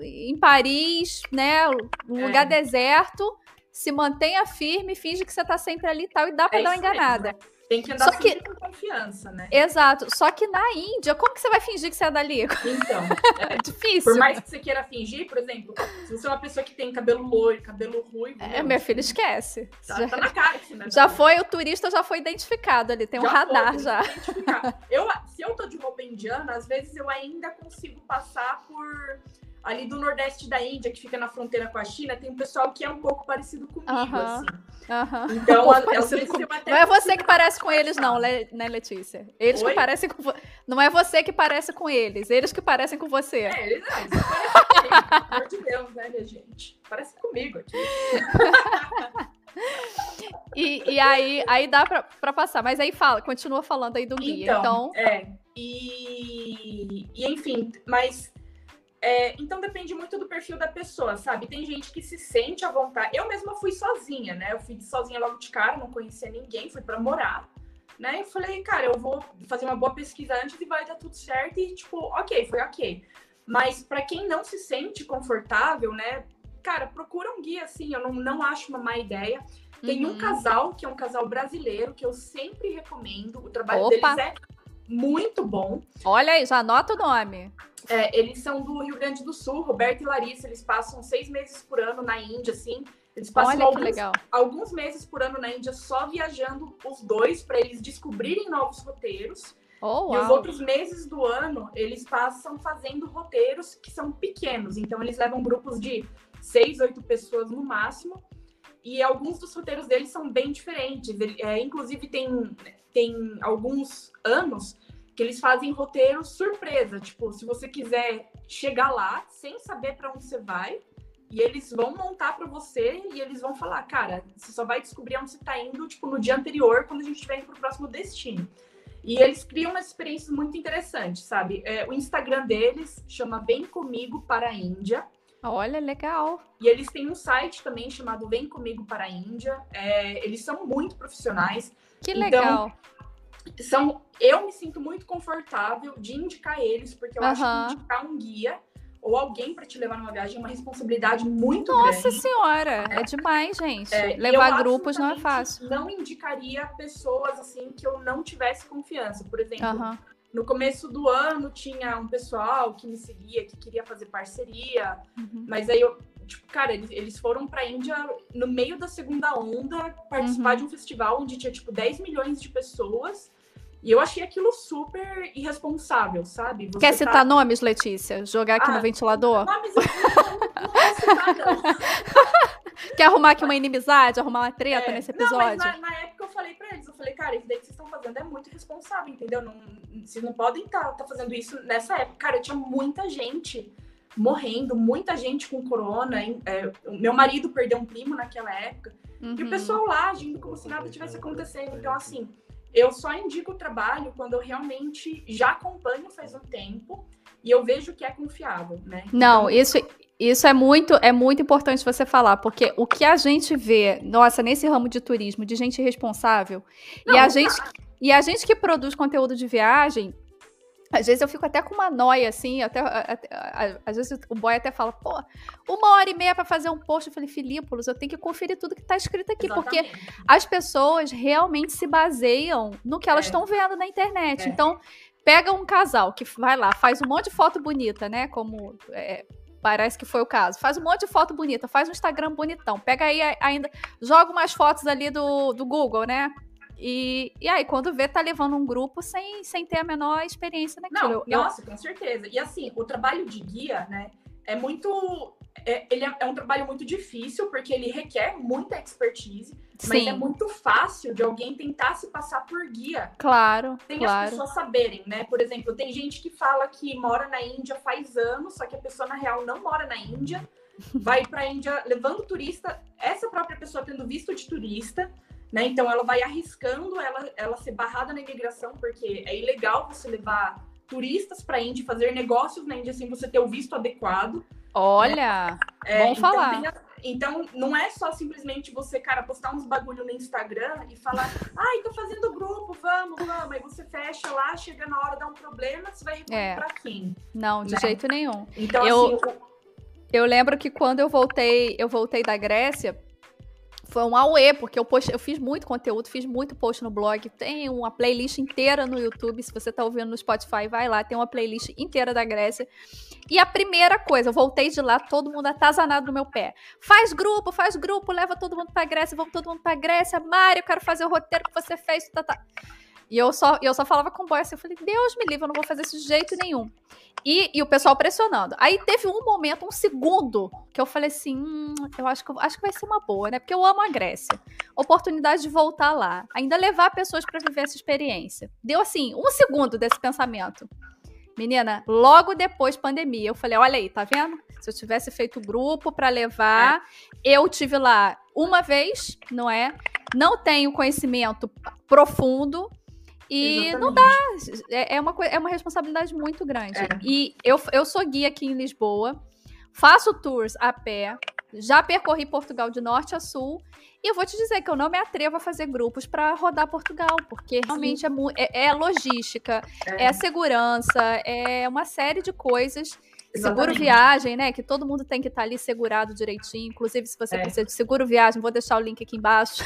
em Paris, né, um é. lugar deserto, se mantenha firme, finge que você tá sempre ali e tal, e dá pra é dar uma enganada. Mesmo? Tem que andar Só que... com confiança, né? Exato. Só que na Índia, como que você vai fingir que você é dali? Então, é difícil. Por mais que você queira fingir, por exemplo, se você é uma pessoa que tem cabelo loiro, cabelo ruivo. É, meu filho, esquece. Tá, já, tá na cara né? Já foi, o turista já foi identificado ali, tem um já radar foi, já. Eu, se eu tô de roupa indiana, às vezes eu ainda consigo passar por ali do nordeste da Índia, que fica na fronteira com a China, tem um pessoal que é um pouco parecido comigo, uh -huh. assim. Uh -huh. Então, um com... não é você que parece com eles, não, né, Letícia? Eles Oi? que parecem com você. Não é você que parece com eles, eles que parecem com você. É, eles não, eles parecem comigo. Pelo amor de Deus, né, minha gente? Parece comigo aqui. e, e aí, aí dá pra, pra passar, mas aí fala, continua falando aí do guia. Então, então... é. E, e enfim, mas é, então depende muito do perfil da pessoa, sabe? Tem gente que se sente à vontade. Eu mesma fui sozinha, né? Eu fui sozinha logo de cara, não conhecia ninguém, fui para morar, né? E falei, cara, eu vou fazer uma boa pesquisa antes e vai dar tudo certo. E tipo, ok, foi ok. Mas para quem não se sente confortável, né? Cara, procura um guia assim, eu não, não acho uma má ideia. Tem uhum. um casal, que é um casal brasileiro, que eu sempre recomendo. O trabalho Opa. deles é muito bom. Olha aí, já anota o nome. É, eles são do Rio Grande do Sul, Roberto e Larissa, eles passam seis meses por ano na Índia, assim. Eles passam Olha alguns, alguns meses por ano na Índia só viajando os dois para eles descobrirem novos roteiros. Oh, e os outros meses do ano, eles passam fazendo roteiros que são pequenos. Então, eles levam grupos de seis, oito pessoas no máximo. E alguns dos roteiros deles são bem diferentes. Ele, é, inclusive, tem, tem alguns anos que eles fazem roteiro surpresa. Tipo, se você quiser chegar lá sem saber para onde você vai, e eles vão montar para você e eles vão falar, cara, você só vai descobrir onde você está indo, tipo, no dia anterior, quando a gente estiver indo para o próximo destino. E eles criam uma experiência muito interessante, sabe? É, o Instagram deles chama Vem Comigo para a Índia. Olha, legal. E eles têm um site também chamado Vem Comigo para a Índia. É, eles são muito profissionais. Que legal. Então, são, eu me sinto muito confortável de indicar eles, porque eu uhum. acho que indicar um guia ou alguém para te levar numa viagem é uma responsabilidade muito Nossa grande. Nossa senhora, é, é demais, gente. É, levar grupos não é fácil. Não indicaria pessoas assim que eu não tivesse confiança. Por exemplo, uhum. No começo do ano tinha um pessoal que me seguia, que queria fazer parceria, uhum. mas aí eu tipo, cara, eles, eles foram pra Índia no meio da segunda onda participar uhum. de um festival onde tinha, tipo, 10 milhões de pessoas. E eu achei aquilo super irresponsável, sabe? Você Quer citar tá... nomes, Letícia? Jogar aqui ah, no ventilador? Nomes eu não, não vou citar, não. Quer arrumar aqui uma inimizade, arrumar uma treta é, nesse episódio? Não, mas na, na, época eu falei pra eles, eu falei, cara, isso daí que vocês estão fazendo é muito irresponsável, entendeu? Não, vocês não podem estar tá, tá fazendo isso nessa época. Cara, tinha muita gente morrendo, muita gente com corona. É, meu marido perdeu um primo naquela época. Uhum. E o uhum. pessoal lá agindo como se nada tivesse acontecendo. Então, assim, eu só indico o trabalho quando eu realmente já acompanho faz um tempo e eu vejo que é confiável, né? Não, então, isso, isso é muito, é muito importante você falar, porque o que a gente vê, nossa, nesse ramo de turismo, de gente responsável, não, e a gente, e a gente que produz conteúdo de viagem, às vezes eu fico até com uma noia, assim, até, até, às vezes o boy até fala, pô, uma hora e meia para fazer um post. Eu falei, Filípolis, eu tenho que conferir tudo que tá escrito aqui, Exatamente. porque as pessoas realmente se baseiam no que elas estão é. vendo na internet. É. Então, pega um casal que vai lá, faz um monte de foto bonita, né? Como é, parece que foi o caso. Faz um monte de foto bonita, faz um Instagram bonitão. Pega aí ainda, joga umas fotos ali do, do Google, né? E, e aí, quando vê, tá levando um grupo sem, sem ter a menor experiência naquilo. Não, nossa, com certeza. E assim, o trabalho de guia, né, é muito. É, ele é, é, um trabalho muito difícil, porque ele requer muita expertise, Sim. mas é muito fácil de alguém tentar se passar por guia. Claro. Tem claro. as pessoas saberem, né? Por exemplo, tem gente que fala que mora na Índia faz anos, só que a pessoa, na real, não mora na Índia. Vai para a Índia levando turista, essa própria pessoa tendo visto de turista, né? Então ela vai arriscando ela, ela ser barrada na imigração, porque é ilegal você levar turistas para a Índia, fazer negócios na Índia sem você ter o visto adequado. Olha, é, bom então, falar. A, então, não é só simplesmente você, cara, postar uns bagulho no Instagram e falar, ai, tô fazendo grupo, vamos, vamos. Aí você fecha lá, chega na hora, dá um problema, você vai recorrer é. pra quem? Não, de né? jeito nenhum. Então, eu, assim, eu lembro que quando eu voltei, eu voltei da Grécia, foi um auê, porque eu, post, eu fiz muito conteúdo, fiz muito post no blog. Tem uma playlist inteira no YouTube. Se você tá ouvindo no Spotify, vai lá, tem uma playlist inteira da Grécia. E a primeira coisa, eu voltei de lá, todo mundo atazanado no meu pé. Faz grupo, faz grupo, leva todo mundo pra Grécia, vamos todo mundo pra Grécia. Mário, eu quero fazer o roteiro que você fez. Tá, tá. E eu só, eu só falava com o boy assim, eu falei, Deus me livre, eu não vou fazer isso de jeito nenhum. E, e o pessoal pressionando. Aí teve um momento, um segundo, que eu falei assim, hum, eu acho que, acho que vai ser uma boa, né? Porque eu amo a Grécia. Oportunidade de voltar lá. Ainda levar pessoas para viver essa experiência. Deu assim, um segundo desse pensamento. Menina, logo depois pandemia, eu falei, olha aí, tá vendo? Se eu tivesse feito grupo para levar, é. eu tive lá uma vez, não é? Não tenho conhecimento profundo, e Exatamente. não dá. É, é, uma, é uma responsabilidade muito grande. É. E eu, eu sou guia aqui em Lisboa, faço tours a pé, já percorri Portugal de norte a sul. E eu vou te dizer que eu não me atrevo a fazer grupos para rodar Portugal, porque realmente é, é, é, logística, é. é segurança, é uma série de coisas. Seguro viagem, né? Que todo mundo tem que estar tá ali segurado direitinho. Inclusive, se você é. precisa de seguro viagem, vou deixar o link aqui embaixo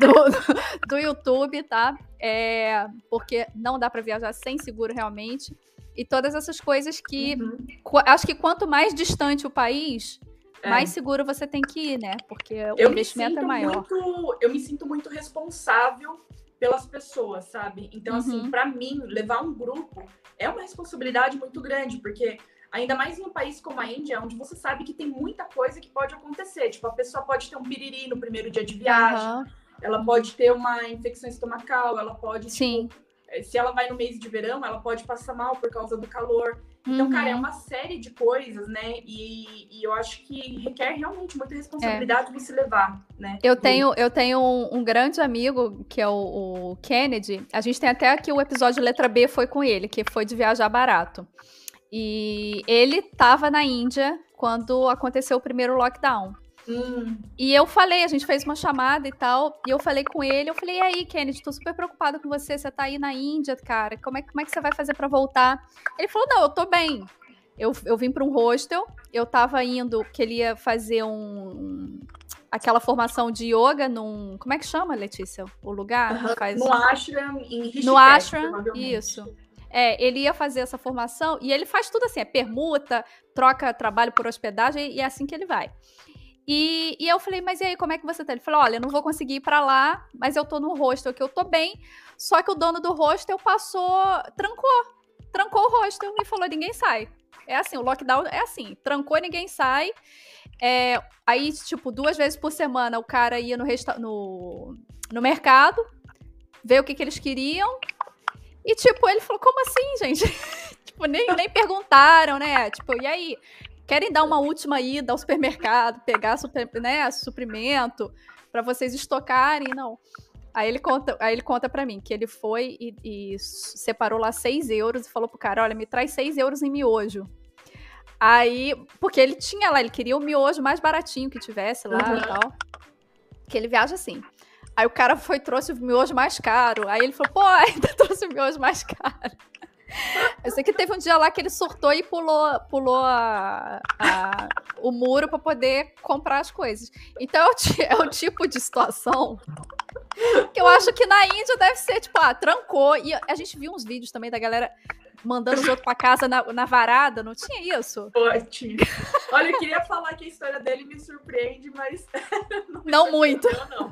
do, do, do, YouTube, tá? É, porque não dá para viajar sem seguro realmente. E todas essas coisas que. Uhum. Acho que quanto mais distante o país, é. mais seguro você tem que ir, né? Porque o eu investimento é maior. Muito, eu me sinto muito responsável pelas pessoas, sabe? Então, assim, uhum. assim, para mim, levar um grupo é uma responsabilidade muito grande, porque ainda mais em um país como a Índia, onde você sabe que tem muita coisa que pode acontecer. Tipo, a pessoa pode ter um piriri no primeiro dia de viagem, uhum. ela pode ter uma infecção estomacal, ela pode. Sim. Tipo, se ela vai no mês de verão, ela pode passar mal por causa do calor. Então, uhum. cara, é uhum. uma série de coisas, né? E, e, eu acho que requer realmente muita responsabilidade é. você levar, né? Eu tenho, eu tenho um, um grande amigo, que é o, o, Kennedy. A gente tem até aqui o episódio Letra B foi com ele, que foi de viajar barato. E ele estava na Índia quando aconteceu o primeiro lockdown. Hum. E eu falei, a gente fez uma chamada e tal, e eu falei com ele, eu falei, e aí, Kennedy, tô super preocupado com você, você tá aí na Índia, cara, como é, como é que você vai fazer para voltar? Ele falou, não, eu tô bem. Eu, eu vim para um hostel, eu tava indo, que ele ia fazer um, aquela formação de yoga num, como é que chama, Letícia, o lugar? Uhum. Faz... No ashram, em Rishikesh, No ashram, isso. É, ele ia fazer essa formação e ele faz tudo assim, é permuta, troca trabalho por hospedagem e é assim que ele vai. E, e eu falei, mas e aí, como é que você tá? Ele falou, olha, eu não vou conseguir ir pra lá, mas eu tô no hostel que eu tô bem. Só que o dono do hostel passou, trancou, trancou o hostel e falou, ninguém sai. É assim, o lockdown é assim, trancou, ninguém sai. É, aí, tipo, duas vezes por semana o cara ia no, no, no mercado, ver o que, que eles queriam. E, tipo, ele falou, como assim, gente? tipo, nem, nem perguntaram, né? Tipo, e aí? Querem dar uma última ida ao supermercado, pegar super, né, suprimento para vocês estocarem? Não. Aí ele conta, aí ele conta para mim que ele foi e, e, separou lá 6 euros e falou pro cara: olha, me traz 6 euros em miojo. Aí, porque ele tinha lá, ele queria o miojo mais baratinho que tivesse lá uhum. e tal. Que ele viaja assim. Aí o cara foi trouxe o miojo mais caro. Aí ele falou, pô, ainda trouxe o miojo mais caro. Eu sei que teve um dia lá que ele surtou e pulou, pulou a, a, o muro para poder comprar as coisas. Então é é o, tipo de situação que eu acho que na Índia deve ser, tipo, ah, trancou. E a gente viu uns vídeos também da galera mandando os outros pra casa na, na varada, não tinha isso? Ótimo. Olha, eu queria falar que a história dele me surpreende, mas. não, não muito. Não.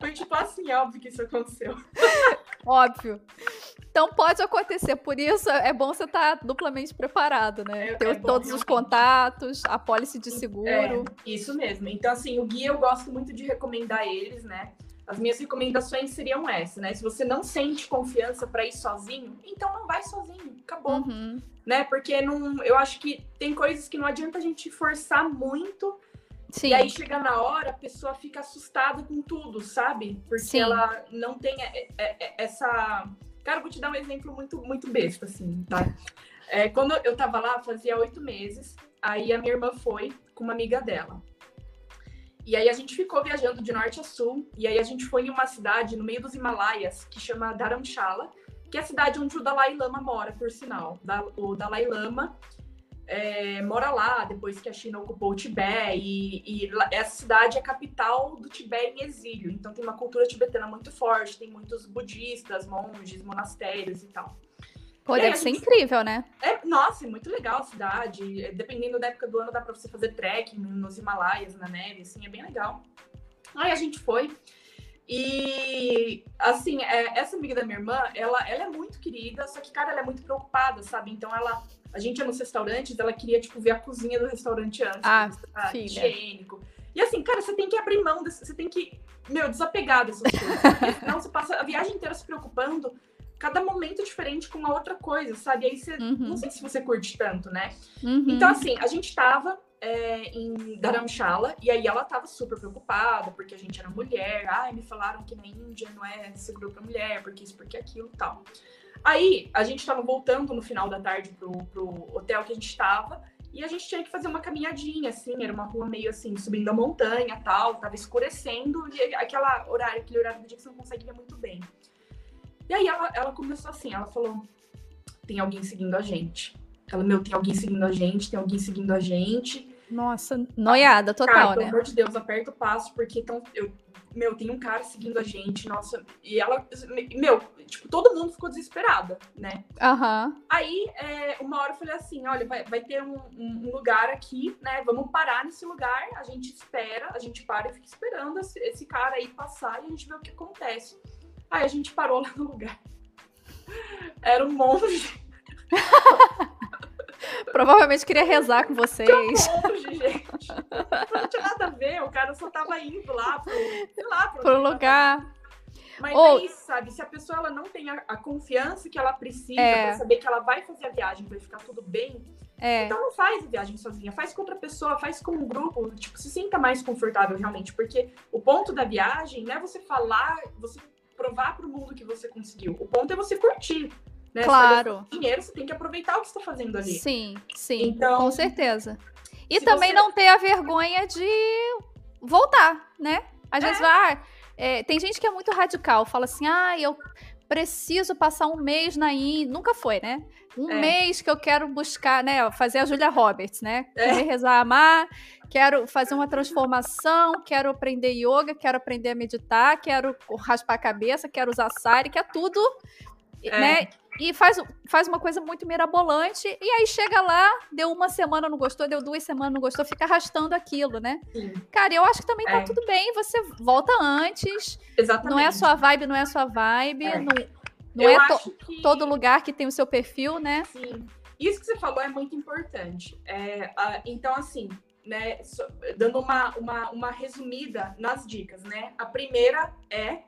Foi tipo assim, óbvio que isso aconteceu. Óbvio. Então pode acontecer, por isso é bom você estar tá duplamente preparado, né? É, Ter é todos bom, os contatos, a pólice de seguro. É, isso mesmo. Então, assim, o guia eu gosto muito de recomendar eles, né? As minhas recomendações seriam essas, né? Se você não sente confiança para ir sozinho, então não vai sozinho, acabou. Uhum. Né? Porque não, eu acho que tem coisas que não adianta a gente forçar muito. Sim. E aí chega na hora, a pessoa fica assustada com tudo, sabe? Porque Sim. ela não tem essa. Cara, vou te dar um exemplo muito, muito besta, assim, tá? É, quando eu tava lá, fazia oito meses, aí a minha irmã foi com uma amiga dela. E aí a gente ficou viajando de norte a sul, e aí a gente foi em uma cidade no meio dos Himalaias, que chama Dharamshala, que é a cidade onde o Dalai Lama mora, por sinal. O Dalai Lama é, mora lá depois que a China ocupou o Tibete, e, e, essa cidade é a capital do Tibete em exílio. Então tem uma cultura tibetana muito forte, tem muitos budistas, monges, monastérios e tal. Pô, deve ser incrível, né? É, nossa, é muito legal a cidade. É, dependendo da época do ano, dá pra você fazer trekking nos Himalaias, na neve, assim, é bem legal. Aí a gente foi. E, assim, é, essa amiga da minha irmã, ela, ela é muito querida, só que, cara, ela é muito preocupada, sabe? Então, ela, a gente ia nos restaurantes, ela queria, tipo, ver a cozinha do restaurante antes. Ah, tá higiênico. E, assim, cara, você tem que abrir mão, desse, você tem que, meu, desapegar dessas coisas. Senão você passa a viagem inteira se preocupando cada momento diferente com uma outra coisa, sabe? Aí você. Uhum. Não sei se você curte tanto, né? Uhum. Então, assim, a gente tava é, em Dharamshala, e aí ela tava super preocupada, porque a gente era mulher. Ai, me falaram que na Índia não é seguro pra mulher, porque isso, porque aquilo tal. Aí, a gente tava voltando no final da tarde pro, pro hotel que a gente tava, e a gente tinha que fazer uma caminhadinha, assim, era uma rua meio assim, subindo a montanha tal, tava escurecendo, e aquela horário, aquele horário do dia que você não consegue ver muito bem. E aí ela, ela começou assim, ela falou: tem alguém seguindo a gente. Ela, meu, tem alguém seguindo a gente, tem alguém seguindo a gente. Nossa, noiada total, cara, né? Pelo amor de Deus, aperta o passo, porque tão, eu, meu, tem um cara seguindo a gente, nossa. E ela, meu, tipo, todo mundo ficou desesperada, né? Aham. Uhum. Aí, é, uma hora eu falei assim: olha, vai, vai ter um, um, lugar aqui, né? Vamos parar nesse lugar, a gente espera, a gente para e fica esperando esse, esse cara aí passar e a gente vê o que acontece. Aí a gente parou lá no lugar. Era um monge. Provavelmente queria rezar com vocês. Um monge, gente. Não tinha nada a ver, o cara só tava indo lá pro, sei lá, pro, pro lugar. Mas Ou... é isso, sabe? Se a pessoa ela não tem a, a confiança que ela precisa é. pra saber que ela vai fazer a viagem pra ficar tudo bem, é. então não faz a viagem sozinha, faz com outra pessoa, faz com um grupo, tipo, se sinta mais confortável realmente, porque o ponto da viagem não é você falar, você provar para o mundo que você conseguiu. O ponto é você curtir. Né? Claro. Você dinheiro, você tem que aproveitar o que está fazendo ali. Sim, sim. Então, com certeza. E também você... não ter a vergonha de voltar, né? Às é. vezes, ah, é, tem gente que é muito radical, fala assim, ah, eu preciso passar um mês na Índia. Nunca foi, né? Um é. mês que eu quero buscar, né? Fazer a Julia Roberts, né? É. rezar amar, quero fazer uma transformação, quero aprender yoga, quero aprender a meditar, quero raspar a cabeça, quero usar sari, quero tudo, é. né? e faz, faz uma coisa muito mirabolante, e aí chega lá, deu uma semana não gostou, deu duas semanas não gostou, fica arrastando aquilo, né? Sim. Cara, eu acho que também tá é. tudo bem, você volta antes. Exatamente. Não é a sua vibe, não é a sua vibe. É. Não, não é to, que... todo lugar que tem o seu perfil, né? Sim. Isso que você falou é muito importante. É, então, assim, né, dando uma, uma, uma resumida nas dicas, né? A primeira é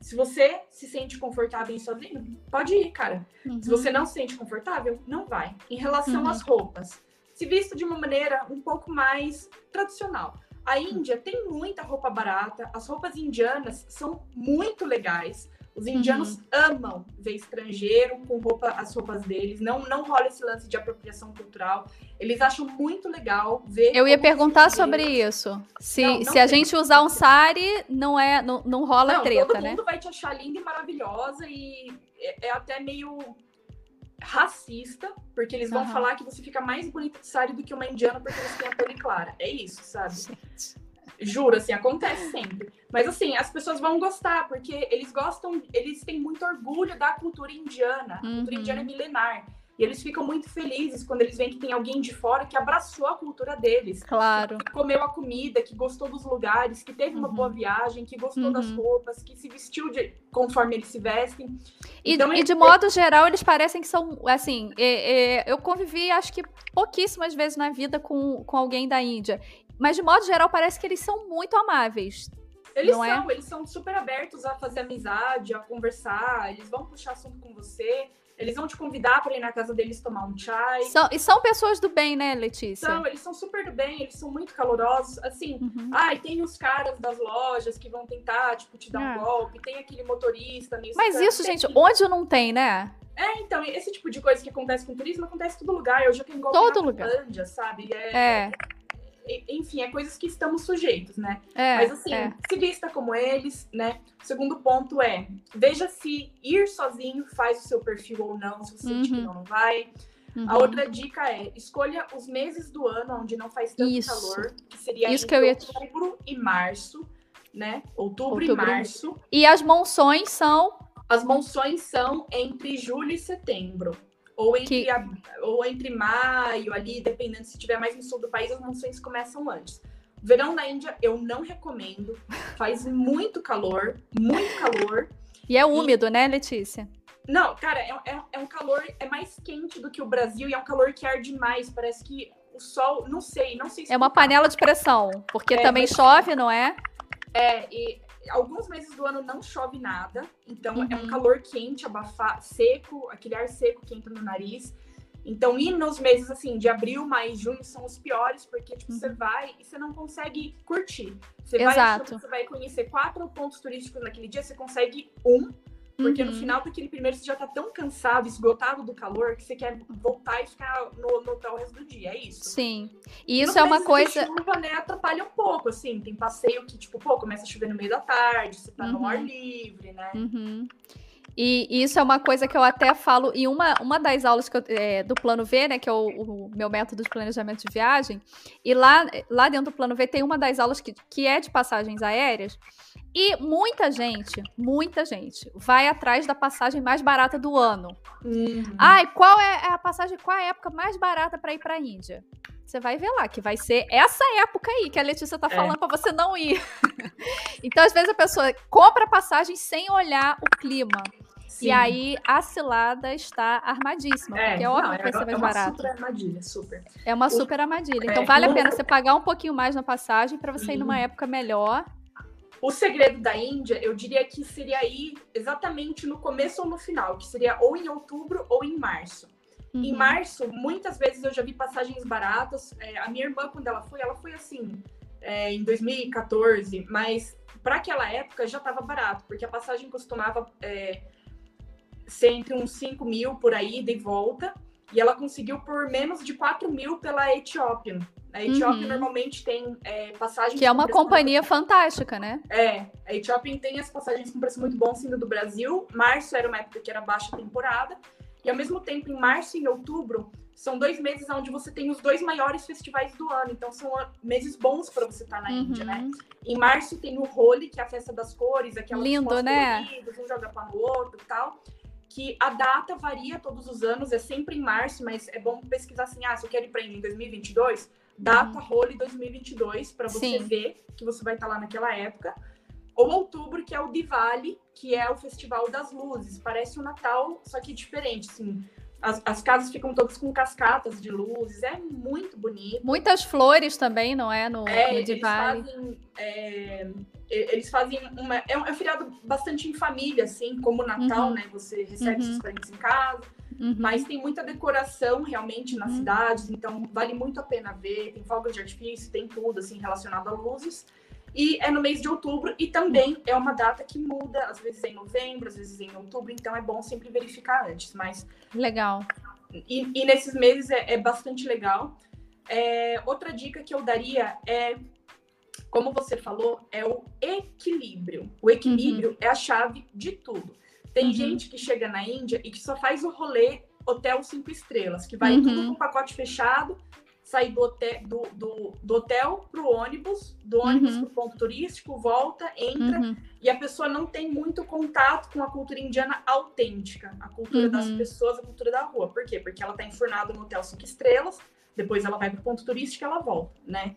se você se sente confortável em sozinho, pode ir, cara. Uhum. Se você não se sente confortável, não vai. Em relação uhum. às roupas, se vista de uma maneira um pouco mais tradicional. A Índia tem muita roupa barata, as roupas indianas são muito legais. Os indianos uhum. amam ver estrangeiro com roupa, as roupas deles. Não, não rola esse lance de apropriação cultural. Eles acham muito legal ver. Eu ia perguntar sobre isso. Se, não, não se a gente usar um sari, não é, não, não rola não, treta, todo né? Todo mundo vai te achar linda e maravilhosa e é, é até meio racista, porque eles vão uhum. falar que você fica mais bonita de sari do que uma indiana porque você tem a pele clara. É isso, sabe? Gente. Juro, assim, acontece sempre. Mas assim, as pessoas vão gostar, porque eles gostam, eles têm muito orgulho da cultura indiana. A cultura indiana é uhum. milenar. E eles ficam muito felizes quando eles veem que tem alguém de fora que abraçou a cultura deles. Claro. Que comeu a comida, que gostou dos lugares, que teve uma uhum. boa viagem, que gostou uhum. das roupas, que se vestiu de, conforme eles se vestem. E, então, e de modo geral, eles parecem que são, assim, é, é, eu convivi acho que pouquíssimas vezes na vida com, com alguém da Índia. Mas de modo geral, parece que eles são muito amáveis. Eles é? são, é? eles são super abertos a fazer amizade, a conversar, eles vão puxar assunto com você, eles vão te convidar para ir na casa deles tomar um chai. São, e são pessoas do bem, né, Letícia? São, eles são super do bem, eles são muito calorosos. Assim, uhum. ai, tem os caras das lojas que vão tentar, tipo, te dar é. um golpe, tem aquele motorista. Mas isso, gente, onde não tem, né? É, então, esse tipo de coisa que acontece com turismo acontece em todo lugar. Eu já tenho golpe todo na lugar. Finlândia, sabe? É, é enfim, é coisas que estamos sujeitos, né? É, Mas assim, é. se vista como eles, né? O segundo ponto é, veja se ir sozinho faz o seu perfil ou não, se você uhum. que não, não vai. Uhum. A outra dica é, escolha os meses do ano onde não faz tanto Isso. calor, que seria Isso que eu ia... outubro e março, né? Outubro, outubro e março. E as monções são? As monções são entre julho e setembro. Ou entre, que... a, ou entre maio, ali, dependendo se tiver mais no sul do país, as monções começam antes. Verão na Índia eu não recomendo. Faz muito calor, muito calor. E é úmido, e... né, Letícia? Não, cara, é, é, é, um calor, é mais quente do que o Brasil e é um calor que arde mais. Parece que o sol, não sei, não sei se. É uma panela de pressão, porque é, também chove, não é? É, e alguns meses do ano não chove nada, então uhum. é um uhum. calor quente, abafar, seco, aquele ar seco que entra no nariz. Então, e nos meses assim, de abril, maio, junho são os piores, porque tipo, uhum. você vai e você não consegue curtir. Você Exato. vai, você vai conhecer quatro pontos turísticos naquele dia, você consegue um porque uhum. no final daquele primeiro você já tá tão cansado, esgotado do calor, que você quer voltar e ficar no, no hotel o resto do dia. É isso. Sim. E isso é uma coisa. chuva, né, atrapalha um pouco, assim. Tem passeio que, tipo, pô, começa a chover no meio da tarde, você tá uhum. no ar livre, né? Uhum. E isso é uma coisa que eu até falo em uma, uma das aulas eu, é, do Plano V, né, que é o, o, meu método de planejamento de viagem, e lá, lá dentro do Plano V tem uma das aulas que, que é de passagens aéreas, e muita gente, muita gente, vai atrás da passagem mais barata do ano. Uhum. Ai, qual é a passagem, qual é a época mais barata para ir para a Índia? Você vai ver lá que vai ser essa época aí que a Letícia tá é. falando é. para você não ir. então, às vezes a pessoa compra passagem sem olhar o clima. Sim. E aí a cilada está armadíssima, é, porque é óbvio não, que vai é, ser mais barato. É uma super armadilha, super. É uma super armadilha. Então é, vale a pena você pagar um pouquinho mais na passagem para você ir numa uhum. época melhor. O segredo da Índia, eu diria que seria ir exatamente no começo ou no final, que seria ou em outubro ou em março. Uhum. Em março, muitas vezes eu já vi passagens baratas. É, a minha irmã, quando ela foi, ela foi assim, é, em 2014, mas para aquela época já estava barato, porque a passagem costumava é, ser entre uns 5 mil por aí, de volta, e ela conseguiu por menos de 4 mil pela Ethiopian. A Ethiopian uhum. normalmente tem é, passagens. Que é uma companhia muito... fantástica, né? É, a Ethiopian tem as passagens com preço muito bom sendo do Brasil. Março era uma época que era baixa temporada. E ao mesmo tempo, em março e em outubro, são dois meses onde você tem os dois maiores festivais do ano. Então, são meses bons para você estar tá na uhum. Índia, né? Em março tem o Holi, que é a festa das cores, aquelas Lindo, né? um joga para o outro e tal. Que a data varia todos os anos, é sempre em março, mas é bom pesquisar assim, ah, se eu quero ir para em 2022, data. Role 2022, para você Sim. ver que você vai estar tá lá naquela época. Ou outubro, que é o Diwali, que é o Festival das Luzes. Parece um Natal, só que diferente, assim. As, as, casas ficam todas com cascatas de luzes, é muito bonito. Muitas flores também, não é? No, é, no eles fazem, é, eles fazem uma. É um, é um feriado bastante em família, assim, como o Natal, uhum. né? Você recebe uhum. seus parentes em casa. Uhum. Mas tem muita decoração realmente nas uhum. cidades, então vale muito a pena ver. Tem fogos de artifício, tem tudo assim relacionado a luzes. E é no mês de outubro e também é uma data que muda, às vezes em novembro, às vezes em outubro, então é bom sempre verificar antes. Mas legal. E, e nesses meses é, é bastante legal. É, outra dica que eu daria é, como você falou, é o equilíbrio. O equilíbrio uhum. é a chave de tudo. Tem uhum. gente que chega na Índia e que só faz o rolê hotel cinco estrelas, que vai uhum. tudo com pacote fechado sair do hotel, do, do, do hotel pro ônibus, do ônibus uhum. pro ponto turístico, volta, entra, uhum. e a pessoa não tem muito contato com a cultura indiana autêntica, a cultura uhum. das pessoas, a cultura da rua. Por quê? Porque ela tá enfurnada no hotel cinco estrelas, depois ela vai pro ponto turístico e ela volta, né?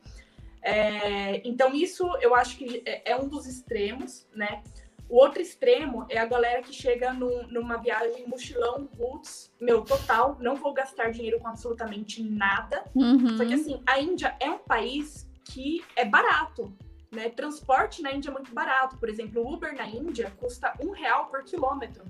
É, então, isso eu acho que é, é um dos extremos, né? O outro extremo é a galera que chega num, numa viagem mochilão, roots, meu, total, não vou gastar dinheiro com absolutamente nada. Uhum. Só que assim, a Índia é um país que é barato, né? Transporte na Índia é muito barato. Por exemplo, o Uber na Índia custa um real por quilômetro.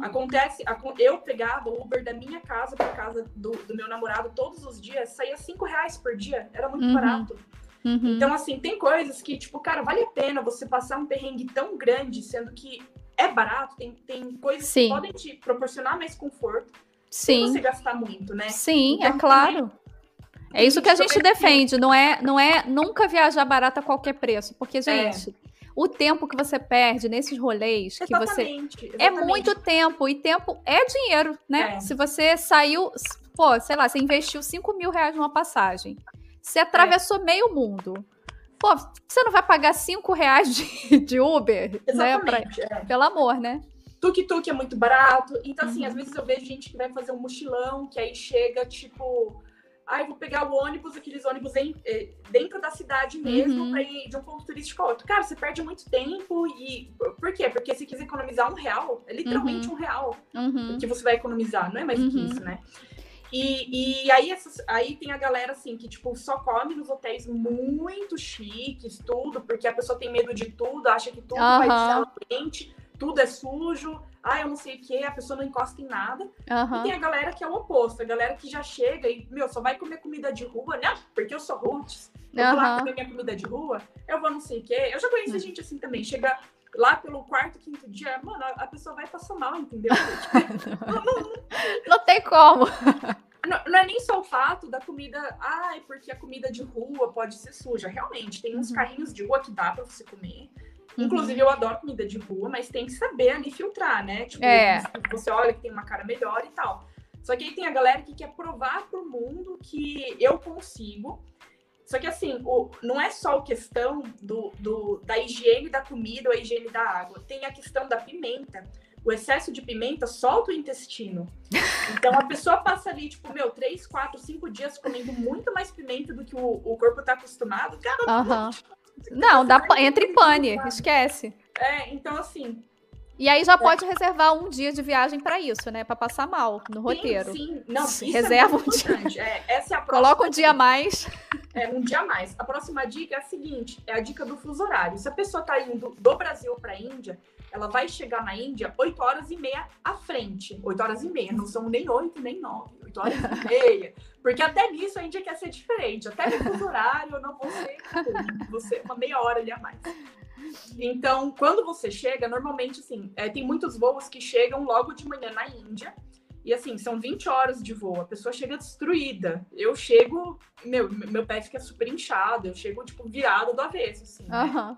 Acontece, eu pegava o Uber da minha casa para casa do, do, meu namorado todos os dias, saía cinco reais por dia, era muito uhum. barato. Uhum. Então, assim, tem coisas que, tipo, cara, vale a pena você passar um perrengue tão grande, sendo que é barato, tem, tem coisas Sim. que podem te proporcionar mais conforto. Sim. você gastar muito, né? Sim, então, é claro. É isso que a gente defende, não é, não é nunca viajar barato a qualquer preço, porque, é. gente, é. o tempo que você perde nesses rolês, que você exatamente. é muito tempo e tempo é dinheiro, né? É. Se você saiu, pô, sei lá, você investiu 5 mil reais numa passagem, você atravessou é. meio mundo. Pô, você não vai pagar cinco reais de, de Uber, Exatamente, né? Pra, é. Pelo amor, né? Tuk-tuk é muito barato. Então, assim, uhum. às vezes eu vejo gente que vai fazer um mochilão, que aí chega, tipo... Ai, ah, vou pegar o ônibus, aqueles ônibus em, eh, dentro da cidade mesmo, uhum. pra ir de um ponto turístico ao outro. Cara, você perde muito tempo e... Por quê? Porque se quiser economizar um real, é literalmente uhum. um real uhum. que você vai economizar. Não é mais do que uhum. isso, né? E, e aí, essas, aí tem a galera assim que tipo só come nos hotéis muito chiques, tudo, porque a pessoa tem medo de tudo, acha que tudo uhum. vai ser quente, tudo é sujo, ah, eu não sei o que, a pessoa não encosta em nada. Uhum. E tem a galera que é o oposto, a galera que já chega e, meu, só vai comer comida de rua, né? Porque eu sou roots, eu vou lá comer minha comida de rua, eu vou não sei o que. Eu já conheci uhum. gente assim também, chega lá pelo quarto, quinto dia, mano, a pessoa vai passar mal, entendeu? não, não, não, tem como. Não, não, é nem só o fato da comida, ai, porque a comida de rua pode ser suja. Realmente, tem uns uhum. carrinhos de rua que dá para você comer. Uhum. Inclusive, eu adoro comida de rua, mas tem que saber ali filtrar, né? Tipo, é. você olha que tem uma cara melhor e tal. Só que aí tem a galera que quer provar pro mundo que eu consigo. Só que assim, o, não é só a questão do, do, da higiene da comida ou a higiene da água. Tem a questão da pimenta o excesso de pimenta solta o intestino. Então a pessoa passa ali, tipo, meu, três, quatro, cinco dias comendo muito mais pimenta do que o, o corpo tá acostumado. Cara, uhum. não, dá, entra em pane, esquece. É, então assim, e aí já é. pode é. reservar um dia de viagem para isso, né? Para passar mal no roteiro. Sim, sim. Não, isso Reserva é um dia. É, essa é a Coloca um dia a mais. É, um dia a mais. A próxima dica é a seguinte: é a dica do fuso horário. Se a pessoa está indo do Brasil para a Índia, ela vai chegar na Índia 8 horas e meia à frente. 8 horas e meia, não são nem 8, nem 9. 8 horas e meia. Porque até nisso a Índia quer ser diferente. Até no fuso horário eu não vou ser, vou ser uma meia hora ali a mais. Então, quando você chega, normalmente, assim, é, tem muitos voos que chegam logo de manhã na Índia. E assim, são 20 horas de voo, a pessoa chega destruída. Eu chego, meu, meu pé fica super inchado, eu chego, tipo, virada do avesso, assim. Uhum.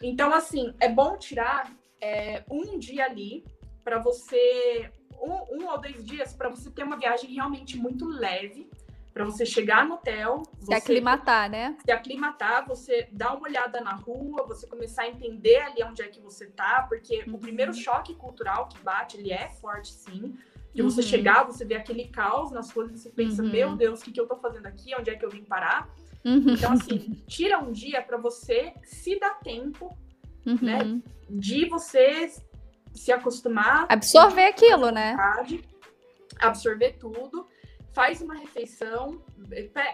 Então, assim, é bom tirar é, um dia ali para você. Um, um, ou dois dias para você ter uma viagem realmente muito leve, para você chegar no hotel, se você, aclimatar, né? Se aclimatar, você dar uma olhada na rua, você começar a entender ali onde é que você tá, porque uhum. o primeiro choque cultural que bate, ele é forte sim. De você uhum. chegar, você vê aquele caos nas coisas, você pensa, uhum. meu Deus, o que, que eu tô fazendo aqui? Onde é que eu vim parar? Uhum. Então, assim, tira um dia para você se dar tempo, né? Uhum. De você se acostumar. Absorver aquilo, né? Absorver tudo faz uma refeição,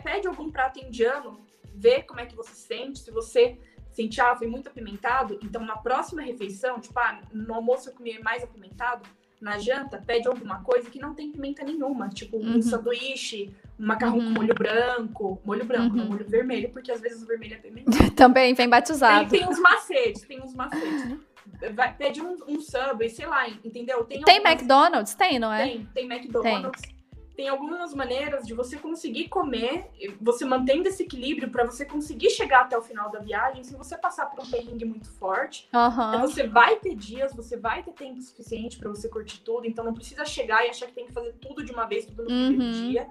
pede algum prato indiano, vê como é que você sente, se você sente, ah, foi muito apimentado, então na próxima refeição, tipo, ah, no almoço eu comi mais apimentado, na janta, pede alguma coisa que não tem pimenta nenhuma, tipo uhum. um sanduíche, um macarrão uhum. com molho branco, molho branco, uhum. não molho vermelho, porque às vezes o vermelho é pimentado. Também vem batizado. Tem, tem uns macetes, tem uns macetes. Vai, pede um, um sub, sei lá, entendeu? Tem, tem algumas... McDonald's? Tem, não é? Tem, tem McDonald's. Tem tem algumas maneiras de você conseguir comer, você mantendo esse equilíbrio para você conseguir chegar até o final da viagem sem você passar por um perrengue muito forte. Uhum. Então você vai ter dias, você vai ter tempo suficiente para você curtir tudo, então não precisa chegar e achar que tem que fazer tudo de uma vez, tudo no uhum. primeiro dia,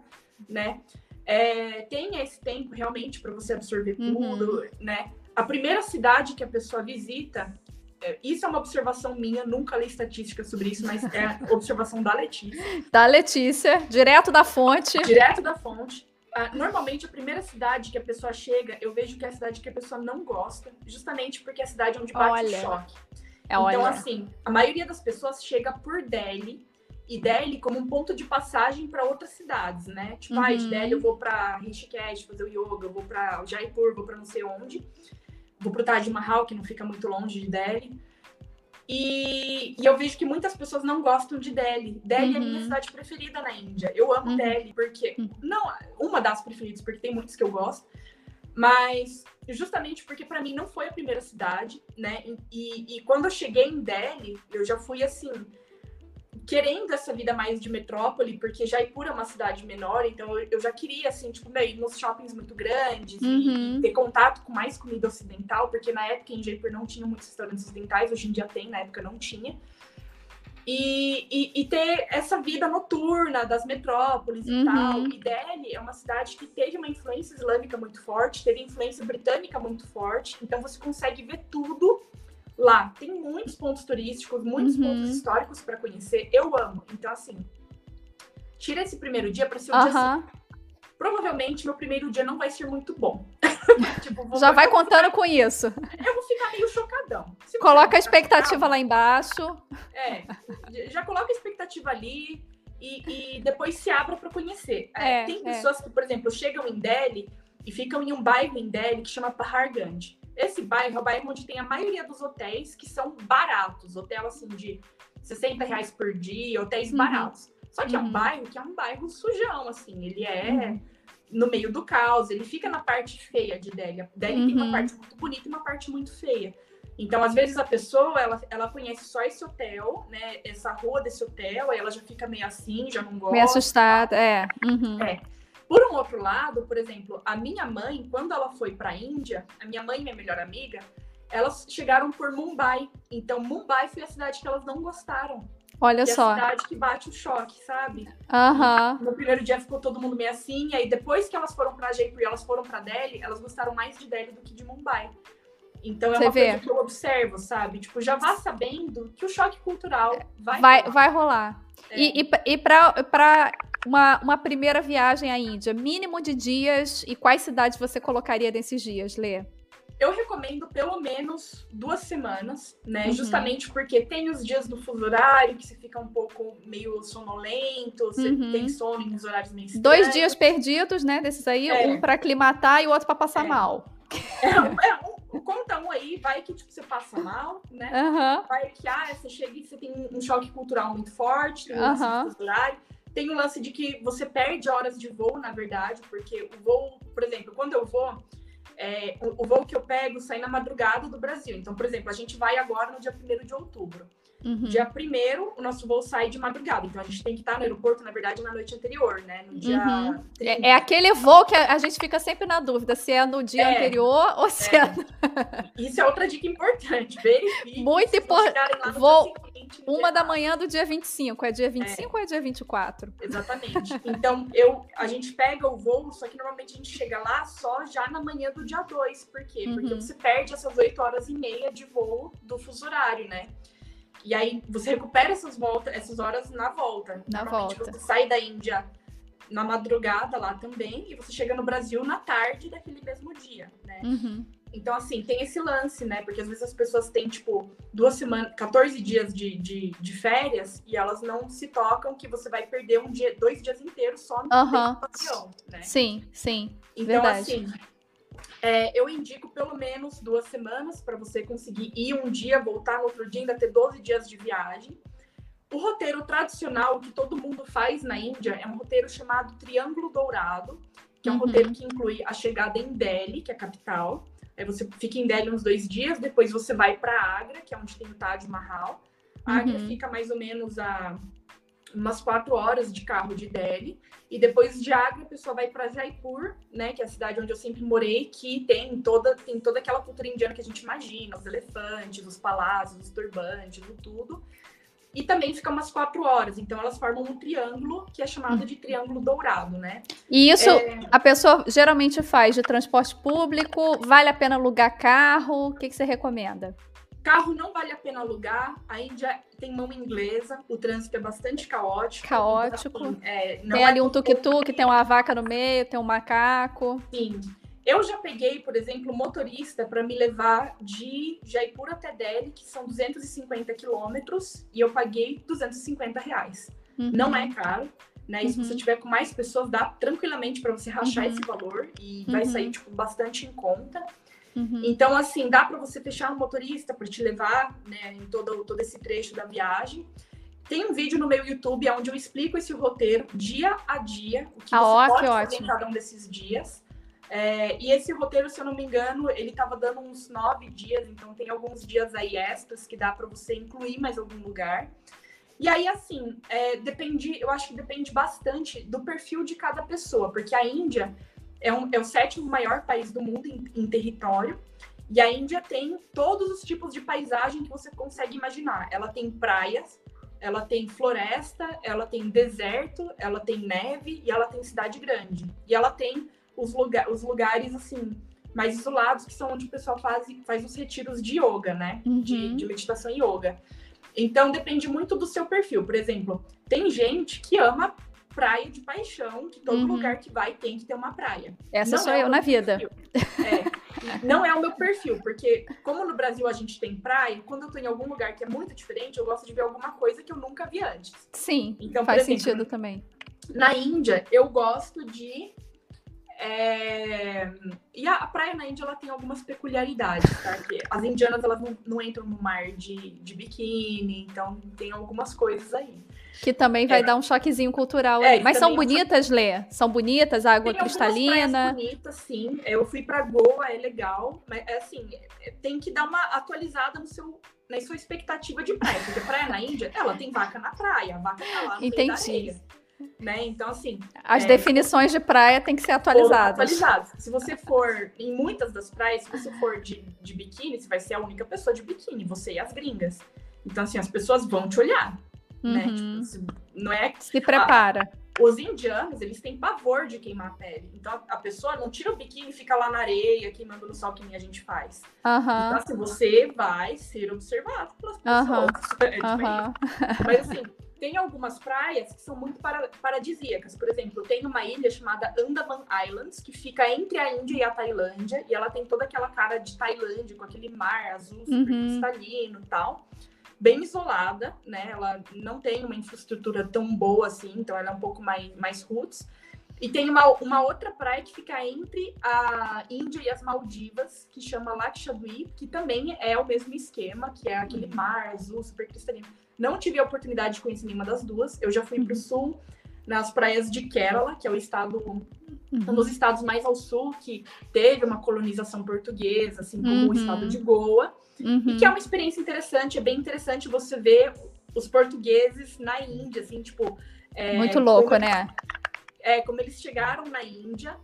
né? É, tenha esse tempo realmente para você absorver uhum. tudo, né? A primeira cidade que a pessoa visita, isso é uma observação minha, nunca li estatística sobre isso, mas é observação da Letícia. Da Letícia, direto da fonte. Direto da fonte. Uh, normalmente, a primeira cidade que a pessoa chega, eu vejo que é a cidade que a pessoa não gosta, justamente porque é a cidade onde bate olha, o choque. É, então, olha. assim, a maioria das pessoas chega por Delhi, e Delhi como um ponto de passagem para outras cidades, né? Tipo, uhum. ah, de Delhi eu vou para Rishikesh fazer o yoga, eu vou para Jaipur, vou para não sei onde vou pro Taj Mahal, que não fica muito longe de Delhi. E, e, eu vejo que muitas pessoas não gostam de Delhi. Delhi uhum. é a minha uhum. cidade preferida na Índia. Eu amo uhum. Delhi, porque. Uhum. Não, uma das preferidas, porque tem muitas que eu gosto. Mas justamente porque para mim não foi a primeira cidade, né? E, e, quando eu cheguei em Delhi, eu já fui assim querendo essa vida mais de metrópole, porque Jaipur é uma cidade menor, então eu já queria, assim, tipo, ir nos shoppings muito grandes uhum. e ter contato com mais comida ocidental, porque na época em Jaipur não tinha muitos restaurantes ocidentais, hoje em dia tem, na época não tinha. E, e, e ter essa vida noturna das metrópoles e uhum. tal. E Delhi é uma cidade que teve uma influência islâmica muito forte, teve influência britânica muito forte, então você consegue ver tudo lá. Tem muitos pontos turísticos, muitos uhum. pontos históricos para conhecer. Eu amo. Então, assim, tira esse primeiro dia para ser um uhum. dia assim. Provavelmente meu primeiro dia não vai ser muito bom. tipo, Já vai contando ficar... com isso. Eu vou ficar meio chocadão. coloca a expectativa lá embaixo. É, já coloca a expectativa ali e, e depois se abra para conhecer. É, tem é. pessoas que, por exemplo, chegam em Delhi e ficam em um bairro em Delhi que chama Paharganj. Esse bairro é o bairro onde tem a maioria dos hotéis que são baratos. Hotel, assim, de 60 reais por dia, hotéis uhum. baratos. Só que uhum. é um uhum. bairro que é um bairro sujão, assim. Ele é uhum. no meio do caos. Ele fica na parte feia de Delhi. Delhi tem uma uhum. parte muito bonita e uma parte muito feia. Então, às vezes, a pessoa, ela, ela conhece só esse hotel, né? Essa rua desse hotel, aí ela já fica meio assim, já não gosta. Meio assustada, é. Uhum. É. Por um outro lado, por exemplo, a minha mãe, quando ela foi para a Índia, a minha mãe e minha melhor amiga, elas chegaram por Mumbai. Então, Mumbai foi a cidade que elas não gostaram. Olha que só. É a cidade que bate o choque, sabe? Aham. No primeiro dia ficou todo mundo meio assim, e aí depois que elas foram para Jaipur e elas foram para Delhi, elas gostaram mais de Delhi do que de Mumbai. Então é Você uma vê. coisa que eu observo, sabe? Tipo, já vá sabendo que o choque cultural vai vai rolar. Vai rolar. É. E, e, e para uma, uma primeira viagem à Índia, mínimo de dias e quais cidades você colocaria nesses dias, Lê? Eu recomendo pelo menos duas semanas, né? Uhum. Justamente porque tem os dias do fuso horário, que você fica um pouco meio sonolento, você uhum. tem sono nos horários meio estranhos. Dois dias perdidos, né? Desses aí, é. um para aclimatar e o outro para passar é. mal. É, é, conta um aí, vai que tipo, você passa mal, né? Uhum. Vai que ah, você chega e você tem um choque cultural muito forte, tem um lance cultural. Tem o lance de que você perde horas de voo, na verdade, porque o voo, por exemplo, quando eu vou, é, o, o, voo que eu pego sai na madrugada do Brasil. Então, por exemplo, a gente vai agora no dia 1 de outubro. Uhum. Dia primeiro, o nosso voo sai de madrugada. Então a gente tem que estar no aeroporto, na verdade, na noite anterior, né? No dia. Uhum. É, é, aquele voo que a, gente fica sempre na dúvida se é no dia é, anterior ou se é. é... Isso é outra dica importante. Verifique. Muito importante. Voo. Uma da manhã do dia 25. É dia 25 é. ou é dia 24? Exatamente. Então, eu, a gente pega o voo, só que normalmente a gente chega lá só já na manhã do dia 2. Por quê? Uhum. Porque você perde essas 8 horas e meia de voo do fuso horário, né? E aí você recupera essas, volta, essas horas na volta. Na volta. Você sai da Índia na madrugada lá também, e você chega no Brasil na tarde daquele mesmo dia, né? Uhum. Então, assim, tem esse lance, né? Porque às vezes as pessoas têm, tipo, duas semanas, 14 dias de, de, de férias e elas não se tocam que você vai perder um dia, dois dias inteiros só no uhum. avião, né? Sim, sim. Então, verdade. assim, é, eu indico pelo menos duas semanas para você conseguir ir um dia, voltar no outro dia, ainda ter 12 dias de viagem. O roteiro tradicional que todo mundo faz na Índia é um roteiro chamado Triângulo Dourado, que é um uhum. roteiro que inclui a chegada em Delhi, que é a capital. Aí você fica em Delhi uns dois dias, depois você vai para Agra, que é onde tem o Taj Mahal. A Agra uhum. fica mais ou menos a umas quatro horas de carro de Delhi. E depois de Agra, a pessoa vai para Jaipur, né, que é a cidade onde eu sempre morei, que tem toda, tem toda aquela cultura indiana que a gente imagina, os elefantes, os palácios, os turbantes, o tudo e também fica umas quatro horas. Então elas formam um triângulo que é chamado de triângulo dourado, né? E isso é... a pessoa geralmente faz de transporte público? Vale a pena alugar carro? O que, que você recomenda? Carro não vale a pena alugar. A Índia tem mão inglesa, o trânsito é bastante caótico. Caótico. Então, é, tem ali é um tuk-tuk, tem uma vaca no meio, tem um macaco. Sim. Eu já peguei, por exemplo, motorista para me levar de Jaipur até Delhi, que são 250 quilômetros, e eu paguei 250 reais. Uhum. Não é caro, né? E uhum. se você uhum. tiver com mais pessoas, dá tranquilamente para você rachar uhum. esse valor e vai sair uhum. tipo bastante em conta. Uhum. Então, assim, dá para você fechar um motorista para te levar, né, em todo, todo esse trecho da viagem. Tem um vídeo no meu YouTube onde eu explico esse roteiro dia a dia, o que ah, você ó, pode fazer ótimo. em cada um desses dias. É, e esse roteiro, se eu não me engano, ele estava dando uns nove dias, então tem alguns dias aí extras que dá para você incluir mais algum lugar. E aí, assim, é, depende, eu acho que depende bastante do perfil de cada pessoa, porque a Índia é, um, é o sétimo maior país do mundo em, em território, e a Índia tem todos os tipos de paisagem que você consegue imaginar. Ela tem praias, ela tem floresta, ela tem deserto, ela tem neve e ela tem cidade grande. E ela tem os, lugar, os lugares, assim, mais isolados, que são onde o pessoal faz, faz os retiros de yoga, né? Uhum. De, de meditação e yoga. Então, depende muito do seu perfil. Por exemplo, tem gente que ama praia de paixão, que todo uhum. lugar que vai tem que ter uma praia. Essa não sou é eu na vida. É, não é o meu perfil, porque como no Brasil a gente tem praia, quando eu tô em algum lugar que é muito diferente, eu gosto de ver alguma coisa que eu nunca vi antes. Sim, então, faz exemplo, sentido também. Na Índia, eu gosto de é... E a, praia na Índia ela tem algumas peculiaridades, tá? Que as indianas elas não, não, entram no mar de, de biquíni, então tem algumas coisas aí. Que também vai é. dar um choquezinho cultural. É, Mas são bonitas, Lê? São bonitas, água tem cristalina? bonitas, sim. Eu fui para Goa, é legal. Mas, é assim, tem que dar uma atualizada no seu, na sua expectativa de praia. Porque praia na Índia, ela tem vaca na praia. A vaca tá lá no Entendi. Né? Então, assim. As é, definições de praia têm que ser atualizadas. atualizadas. Se você for em muitas das praias, se você for de, de biquíni, você vai ser a única pessoa de biquíni, você e as gringas. Então, assim, as pessoas vão te olhar. Né? Uhum. Né? Tipo, não é Se prepara. A, os indianos, eles têm pavor de queimar a pele. Então, a pessoa não tira o biquíni e fica lá na areia, queimando no sol que nem a gente faz. Uhum. Então, assim, você vai ser observado pelas pessoas. É diferente. Mas, assim, tem algumas praias que são muito para, paradisíacas. Por exemplo, tem uma ilha chamada Andaman Islands, que fica entre a Índia e a Tailândia, e ela tem toda aquela cara de Tailândia, com aquele mar azul super uhum. cristalino e tal. Bem isolada, né? Ela não tem uma infraestrutura tão boa assim, então ela é um pouco mais, mais roots. E tem uma, uma outra praia que fica entre a Índia e as Maldivas, que chama Lakshadweep, que também é o mesmo esquema, que é aquele uhum. mar azul super cristalino. Não tive a oportunidade de conhecer nenhuma das duas. Eu já fui para o uhum. sul, nas praias de Kerala, que é o estado, uhum. um dos estados mais ao sul que teve uma colonização portuguesa, assim como uhum. o estado de Goa. Uhum. E que é uma experiência interessante, é bem interessante você ver os portugueses na Índia, assim, tipo. É, Muito louco, como, né? É, como eles chegaram na Índia.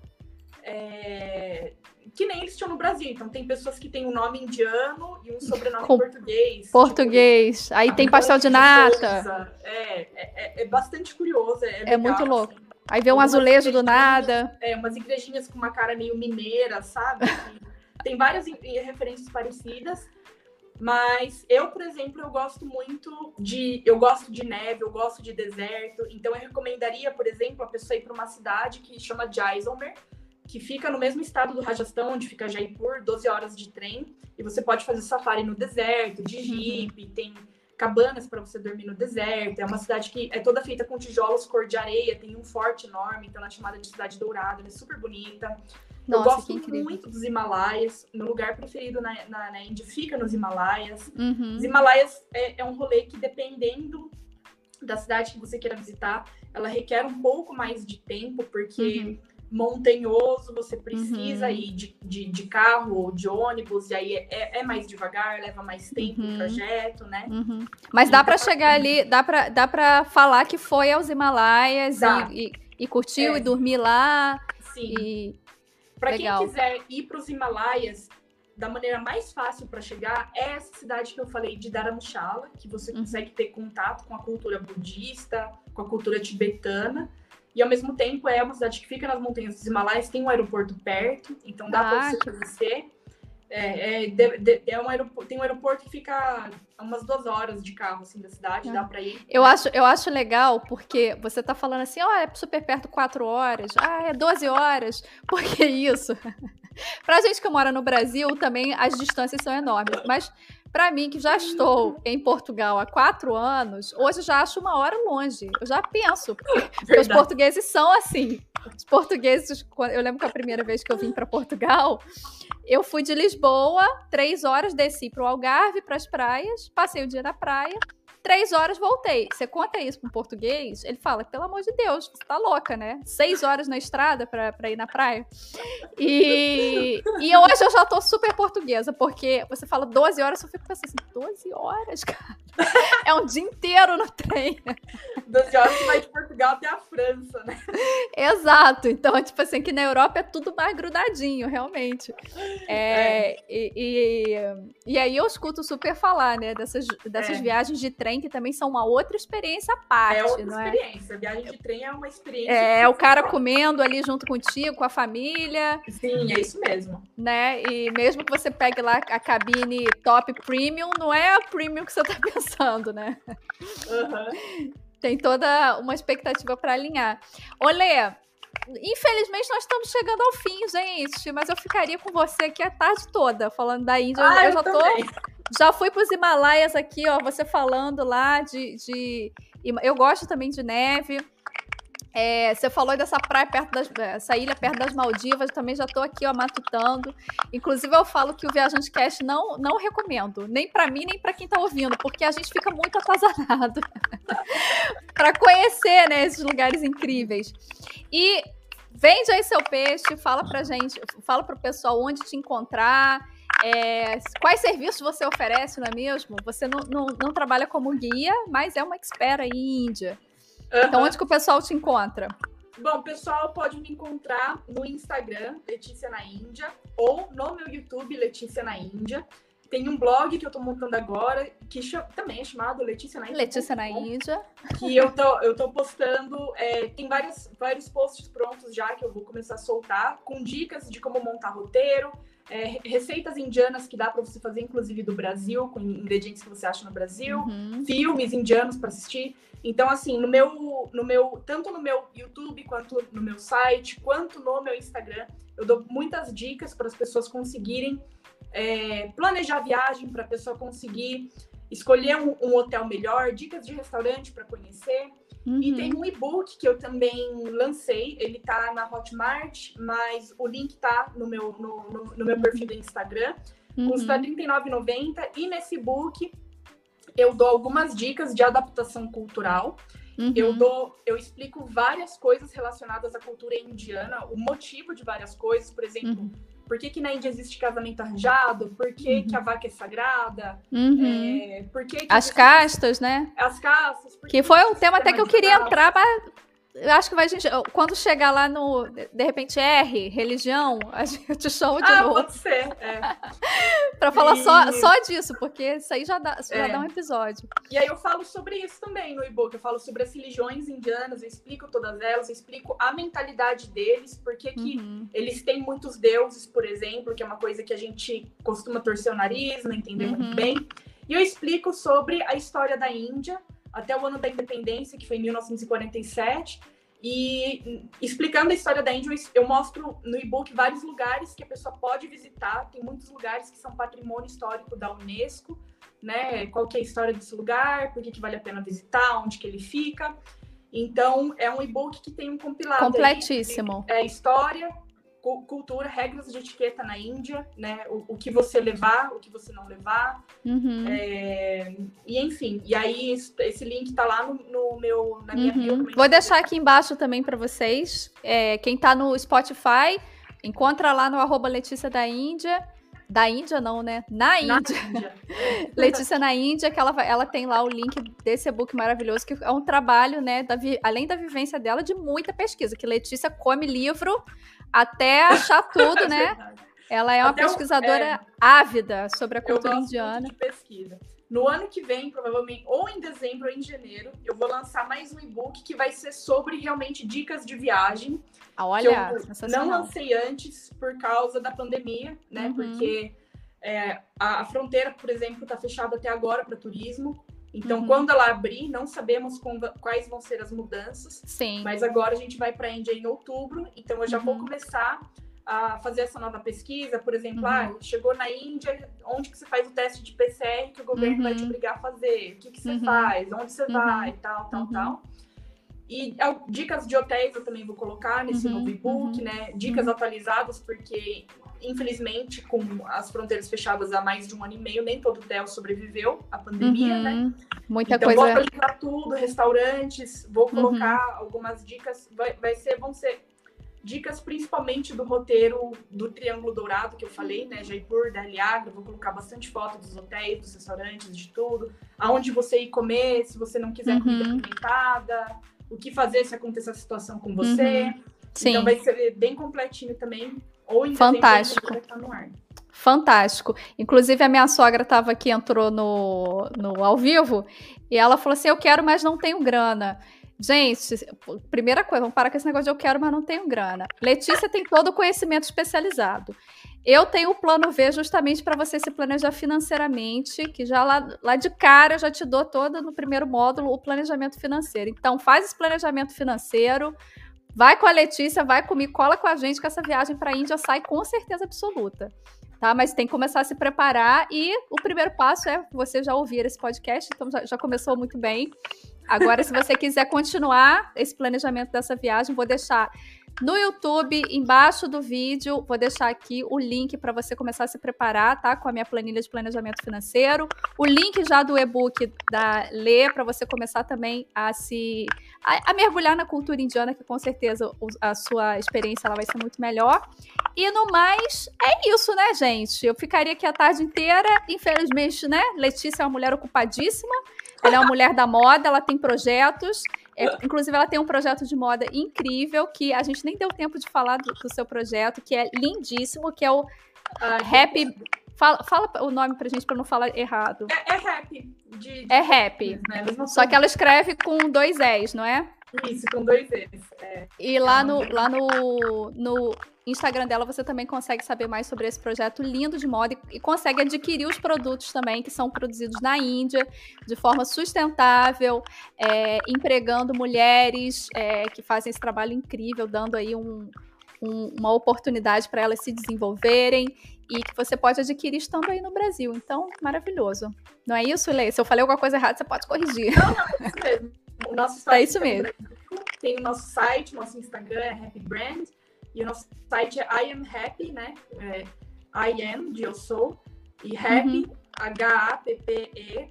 É, que nem eles tinham no Brasil. Então, tem pessoas que têm um nome indiano e um sobrenome Com português. Português. Tipo, Aí tem pastel de nata. É, é, é, é, bastante curioso. É, é muito louco. Assim. Aí vê um azulejo do nada. É, umas igrejinhas com uma cara meio mineira, sabe? tem várias referências parecidas. Mas eu, por exemplo, eu gosto muito de. Eu gosto de neve, eu gosto de deserto. Então eu recomendaria, por exemplo, a pessoa ir para uma cidade que chama Jaisalmer, que fica no mesmo estado do Rajastão, onde fica Jaipur, 12 horas de trem. E você pode fazer safari no deserto, de uhum. jeep, tem cabanas para você dormir no deserto. É uma cidade que é toda feita com tijolos cor de areia, tem um forte enorme, então ela é chamada de Cidade Dourada, ela é super bonita. Nossa, eu gosto muito dos Himalaias. Meu lugar preferido na, na, na Índia fica nos Himalaias. Uhum. Os Himalaias é, é, um rolê que, dependendo da cidade que você queira visitar, ela requer um pouco mais de tempo, porque uhum. montanhoso você precisa uhum. ir de, de, de, carro ou de ônibus, e aí é, é mais devagar, leva mais tempo o uhum. trajeto, né? Uhum. Mas dá para chegar ali, dá para dá pra falar que foi aos Himalaias e, e, e, curtiu é. e dormir lá. Sim. E para quem quiser ir para os Himalaias, da maneira mais fácil para chegar é essa cidade que eu falei de Dharamshala, que você uhum. consegue ter contato com a cultura budista, com a cultura tibetana. E ao mesmo tempo é uma cidade que fica nas montanhas dos Himalaias, tem um aeroporto perto, então dá ah, para você conhecer. É, é, de, de, é um aeroporto, tem um aeroporto que fica a umas duas horas de carro assim da cidade, é. dá para ir. Eu acho, eu acho legal porque você tá falando assim, ó, oh, é super perto quatro horas, ah, é 12 horas. Por que isso? pra gente que mora no Brasil, também as distâncias são enormes. Mas para mim, que já estou em Portugal há quatro anos, hoje já acho uma hora longe. Eu já penso. Porque os portugueses são assim. Os portugueses, eu lembro que a primeira vez que eu vim para Portugal, eu fui de Lisboa, três horas, desci para o Algarve, para as praias, passei o dia na praia, Três horas voltei. Você conta isso para um português, ele fala, pelo amor de Deus, você tá louca, né? Seis horas na estrada para ir na praia. E, e hoje eu já tô super portuguesa, porque você fala 12 horas, eu fico pensando assim, 12 horas, cara? É um dia inteiro no trem. 12 horas que vai de Portugal até a França, né? Exato. Então, tipo assim, que na Europa é tudo mais grudadinho, realmente. É, é. E, e, e, aí eu escuto super falar, né, dessas, dessas é. viagens de trem trem, que também são uma outra experiência à parte. É outra não é? experiência. Viagem de trem é uma experiência. É, o cara comendo ali junto contigo, com a família. Sim, é isso mesmo. Né? E mesmo que você pegue lá a cabine top premium, não é a premium que você tá pensando, né? Uhum. Tem toda uma expectativa para alinhar. Olê, Infelizmente, nós estamos chegando ao fim, gente. Mas eu ficaria com você aqui a tarde toda, falando da Índia. Ah, eu, eu já também. tô já fui para os Himalaias aqui, ó, você falando lá de, de. Eu gosto também de neve. É, você falou dessa praia perto das. Essa ilha perto das Maldivas, também já estou aqui, ó, matutando. Inclusive, eu falo que o Viajante Cast não, não recomendo, nem para mim, nem para quem está ouvindo, porque a gente fica muito atazanado para conhecer né, esses lugares incríveis. E vende aí seu peixe, fala pra gente, fala pro pessoal onde te encontrar. É, quais serviços você oferece, não é mesmo? Você não, não, não trabalha como guia, mas é uma expert aí em Índia. Uhum. Então, onde que o pessoal te encontra? Bom, o pessoal pode me encontrar no Instagram, Letícia na Índia, ou no meu YouTube, Letícia na Índia. Tem um blog que eu tô montando agora, que também é chamado Letícia na Índia. Letícia na Índia. Que eu tô, eu tô postando. É, tem vários, vários posts prontos já que eu vou começar a soltar, com dicas de como montar roteiro, é, receitas indianas que dá para você fazer, inclusive do Brasil, com ingredientes que você acha no Brasil, uhum. filmes indianos para assistir. Então, assim, no meu, no meu, tanto no meu YouTube quanto no meu site, quanto no meu Instagram, eu dou muitas dicas para as pessoas conseguirem é, planejar a viagem, para a pessoa conseguir escolher um, um hotel melhor, dicas de restaurante para conhecer. Uhum. E tem um e-book que eu também lancei, ele tá na Hotmart, mas o link tá no meu, no, no, no meu perfil do Instagram. Uhum. Custa R$39,90 e nesse e-book eu dou algumas dicas de adaptação cultural. Uhum. Eu dou, eu explico várias coisas relacionadas à cultura indiana, o motivo de várias coisas, por exemplo, uhum. Por que, que na Índia existe casamento arranjado? Por que, uhum. que a vaca é sagrada? Uhum. É, por que que As castas, né? As castas. Que foi um tema até que eu queria entrar, mas eu acho que vai gente. Quando chegar lá no. De repente, R, religião, a gente chama de ah, novo. Pode ser, é. pra falar só, só disso, porque isso aí já dá, já é. dá um episódio. E aí eu falo sobre isso também no e-book. Eu falo sobre as religiões indianas, eu explico todas elas, eu explico a mentalidade deles, porque que uhum. eles têm muitos deuses, por exemplo, que é uma coisa que a gente costuma torcer o nariz, não entender uhum. muito bem. E eu explico sobre a história da Índia até o ano da independência, que foi em 1947. E explicando a história da Índia, eu mostro no e-book vários lugares que a pessoa pode visitar. Tem muitos lugares que são patrimônio histórico da Unesco, né? Qual que é a história desse lugar, por que, que vale a pena visitar, onde que ele fica. Então, é um e-book que tem um compilado. Completíssimo. Aí, é história, cultura, regras de etiqueta na Índia, né? O, o, que você levar, o que você não levar. Uhum. É, e enfim, e aí esse link tá lá no, no meu, na minha uhum. bio. Vou deixar aqui embaixo também para vocês. É, quem tá no Spotify, encontra lá no arroba Letícia da Índia. Da Índia, não, né? Na Índia. Na Índia. Letícia na Índia, que ela, ela tem lá o link desse e-book maravilhoso, que é um trabalho, né? Da, além da vivência dela, de muita pesquisa. Que Letícia come livro até achar tudo, né? Ela é uma até pesquisadora é, ávida sobre a cultura indiana. de pesquisa. No ano que vem, provavelmente, ou em dezembro ou em janeiro, eu vou lançar mais um e-book que vai ser sobre realmente dicas de viagem. Ah, olha, que eu não lancei antes por causa da pandemia, né? Uhum. Porque é, a, a, fronteira, por exemplo, está fechada até agora para turismo. Então, uhum. quando ela abrir, não sabemos quais vão ser as mudanças. Sim. Mas agora a gente vai para a Índia em outubro, então eu já uhum. vou começar a fazer essa nova pesquisa. Por exemplo, uhum. ah, chegou na Índia, onde que você faz o teste de PCR que o governo vai te uhum. obrigar a fazer? O que, que você uhum. faz? Onde você vai? Uhum. Tal, tal, tal. E dicas de hotéis eu também vou colocar nesse novo e-book, né? Dicas atualizadas, porque infelizmente, com as fronteiras fechadas há mais de um ano e meio, nem todo hotel sobreviveu à pandemia, né? uhum. né? Muita então, coisa. vou atualizar tudo, restaurantes, vou colocar uhum. algumas dicas, vai, vai ser, vão ser dicas principalmente do roteiro do Triângulo Dourado que eu falei, né? Jaipur, Delhi Agra, vou colocar bastante foto dos hotéis, dos restaurantes, de tudo. Aonde você ir comer, se você não quiser uhum. comida pimentada, o que fazer se acontecer a situação com você. Uhum. Então vai ser bem completinho também. Ou em Fantástico. Fantástico. Inclusive, a minha sogra estava aqui, entrou no, no ao vivo, e ela falou assim: Eu quero, mas não tenho grana. Gente, primeira coisa, vamos parar com esse negócio de eu quero, mas não tenho grana. Letícia tem todo o conhecimento especializado. Eu tenho o plano V justamente para você se planejar financeiramente, que já lá, lá de cara eu já te dou todo no primeiro módulo o planejamento financeiro. Então, faz esse planejamento financeiro, Vai com a Letícia, vai comigo, cola com a gente que essa viagem para a Índia sai com certeza absoluta. Tá? Mas tem que começar a se preparar e o primeiro passo é você já ouvir esse podcast, então já, já começou muito bem. Agora, se você quiser continuar esse planejamento dessa viagem, vou deixar no YouTube, embaixo do vídeo, vou deixar aqui o link para você começar a se preparar, tá? Com a minha planilha de planejamento financeiro. O link já do e-book da Lê, para você começar também a se. A, a, mergulhar na cultura indiana, que com certeza a sua experiência ela vai ser muito melhor. E no mais, é isso, né, gente? Eu ficaria aqui a tarde inteira. Infelizmente, né? Letícia é uma mulher ocupadíssima. Ela é uma mulher da moda, ela tem projetos. É, inclusive, ela tem um projeto de moda incrível que a gente nem deu tempo de falar do, do seu projeto, que é lindíssimo, que é o uh, Happy. Fala, fala o nome pra gente pra não falar errado. É, é rap. De, de é rap. Né? Só que ela escreve com dois S, não é? Isso, com dois S. É. E lá no, lá no, no Instagram dela você também consegue saber mais sobre esse projeto lindo de moda e, e consegue adquirir os produtos também que são produzidos na Índia de forma sustentável, é, empregando mulheres é, que fazem esse trabalho incrível, dando aí um, um, uma oportunidade para elas se desenvolverem e que você pode adquirir estando aí no Brasil. Então, maravilhoso. Não é isso, Lê? Se eu falei alguma coisa errada, você pode corrigir. Não, não, é isso mesmo. O nosso é isso mesmo. Tem o nosso site, nosso Instagram é Happy Brand. E o nosso site é I am happy, né? É, I am, de eu sou, e happy, uhum. H-A-P-P-E.com.br.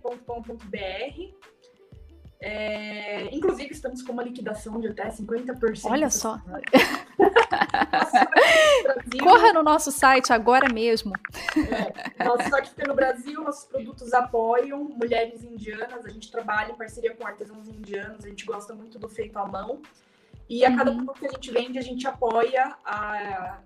É, inclusive, estamos com uma liquidação de até 50%. Olha só. Corra no nosso site agora mesmo. É, nosso site fica no Brasil, nossos produtos apoiam mulheres indianas. A gente trabalha em parceria com artesãos indianos, a gente gosta muito do feito à mão. E a cada uhum. produto que a gente vende, a gente apoia a,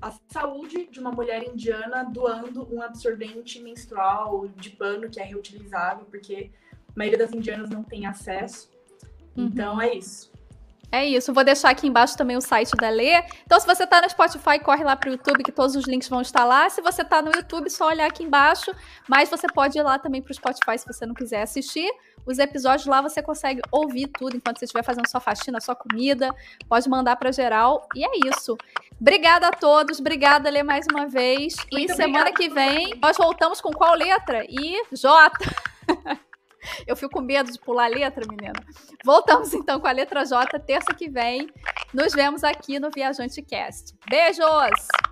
a saúde de uma mulher indiana doando um absorvente menstrual de pano que é reutilizável, porque a maioria das indianas não tem acesso. Uhum. Então é isso. É isso, vou deixar aqui embaixo também o site da Lê. Então, se você está no Spotify, corre lá para o YouTube, que todos os links vão estar lá. Se você está no YouTube, só olhar aqui embaixo. Mas você pode ir lá também para o Spotify se você não quiser assistir. Os episódios lá você consegue ouvir tudo enquanto você estiver fazendo sua faxina, sua comida. Pode mandar para geral. E é isso. Obrigada a todos, obrigada, Lê, mais uma vez. Muito e semana que vem nós voltamos com qual letra? I, J. Eu fico com medo de pular a letra, menina. Voltamos então com a letra J terça que vem. Nos vemos aqui no Viajante Cast. Beijos!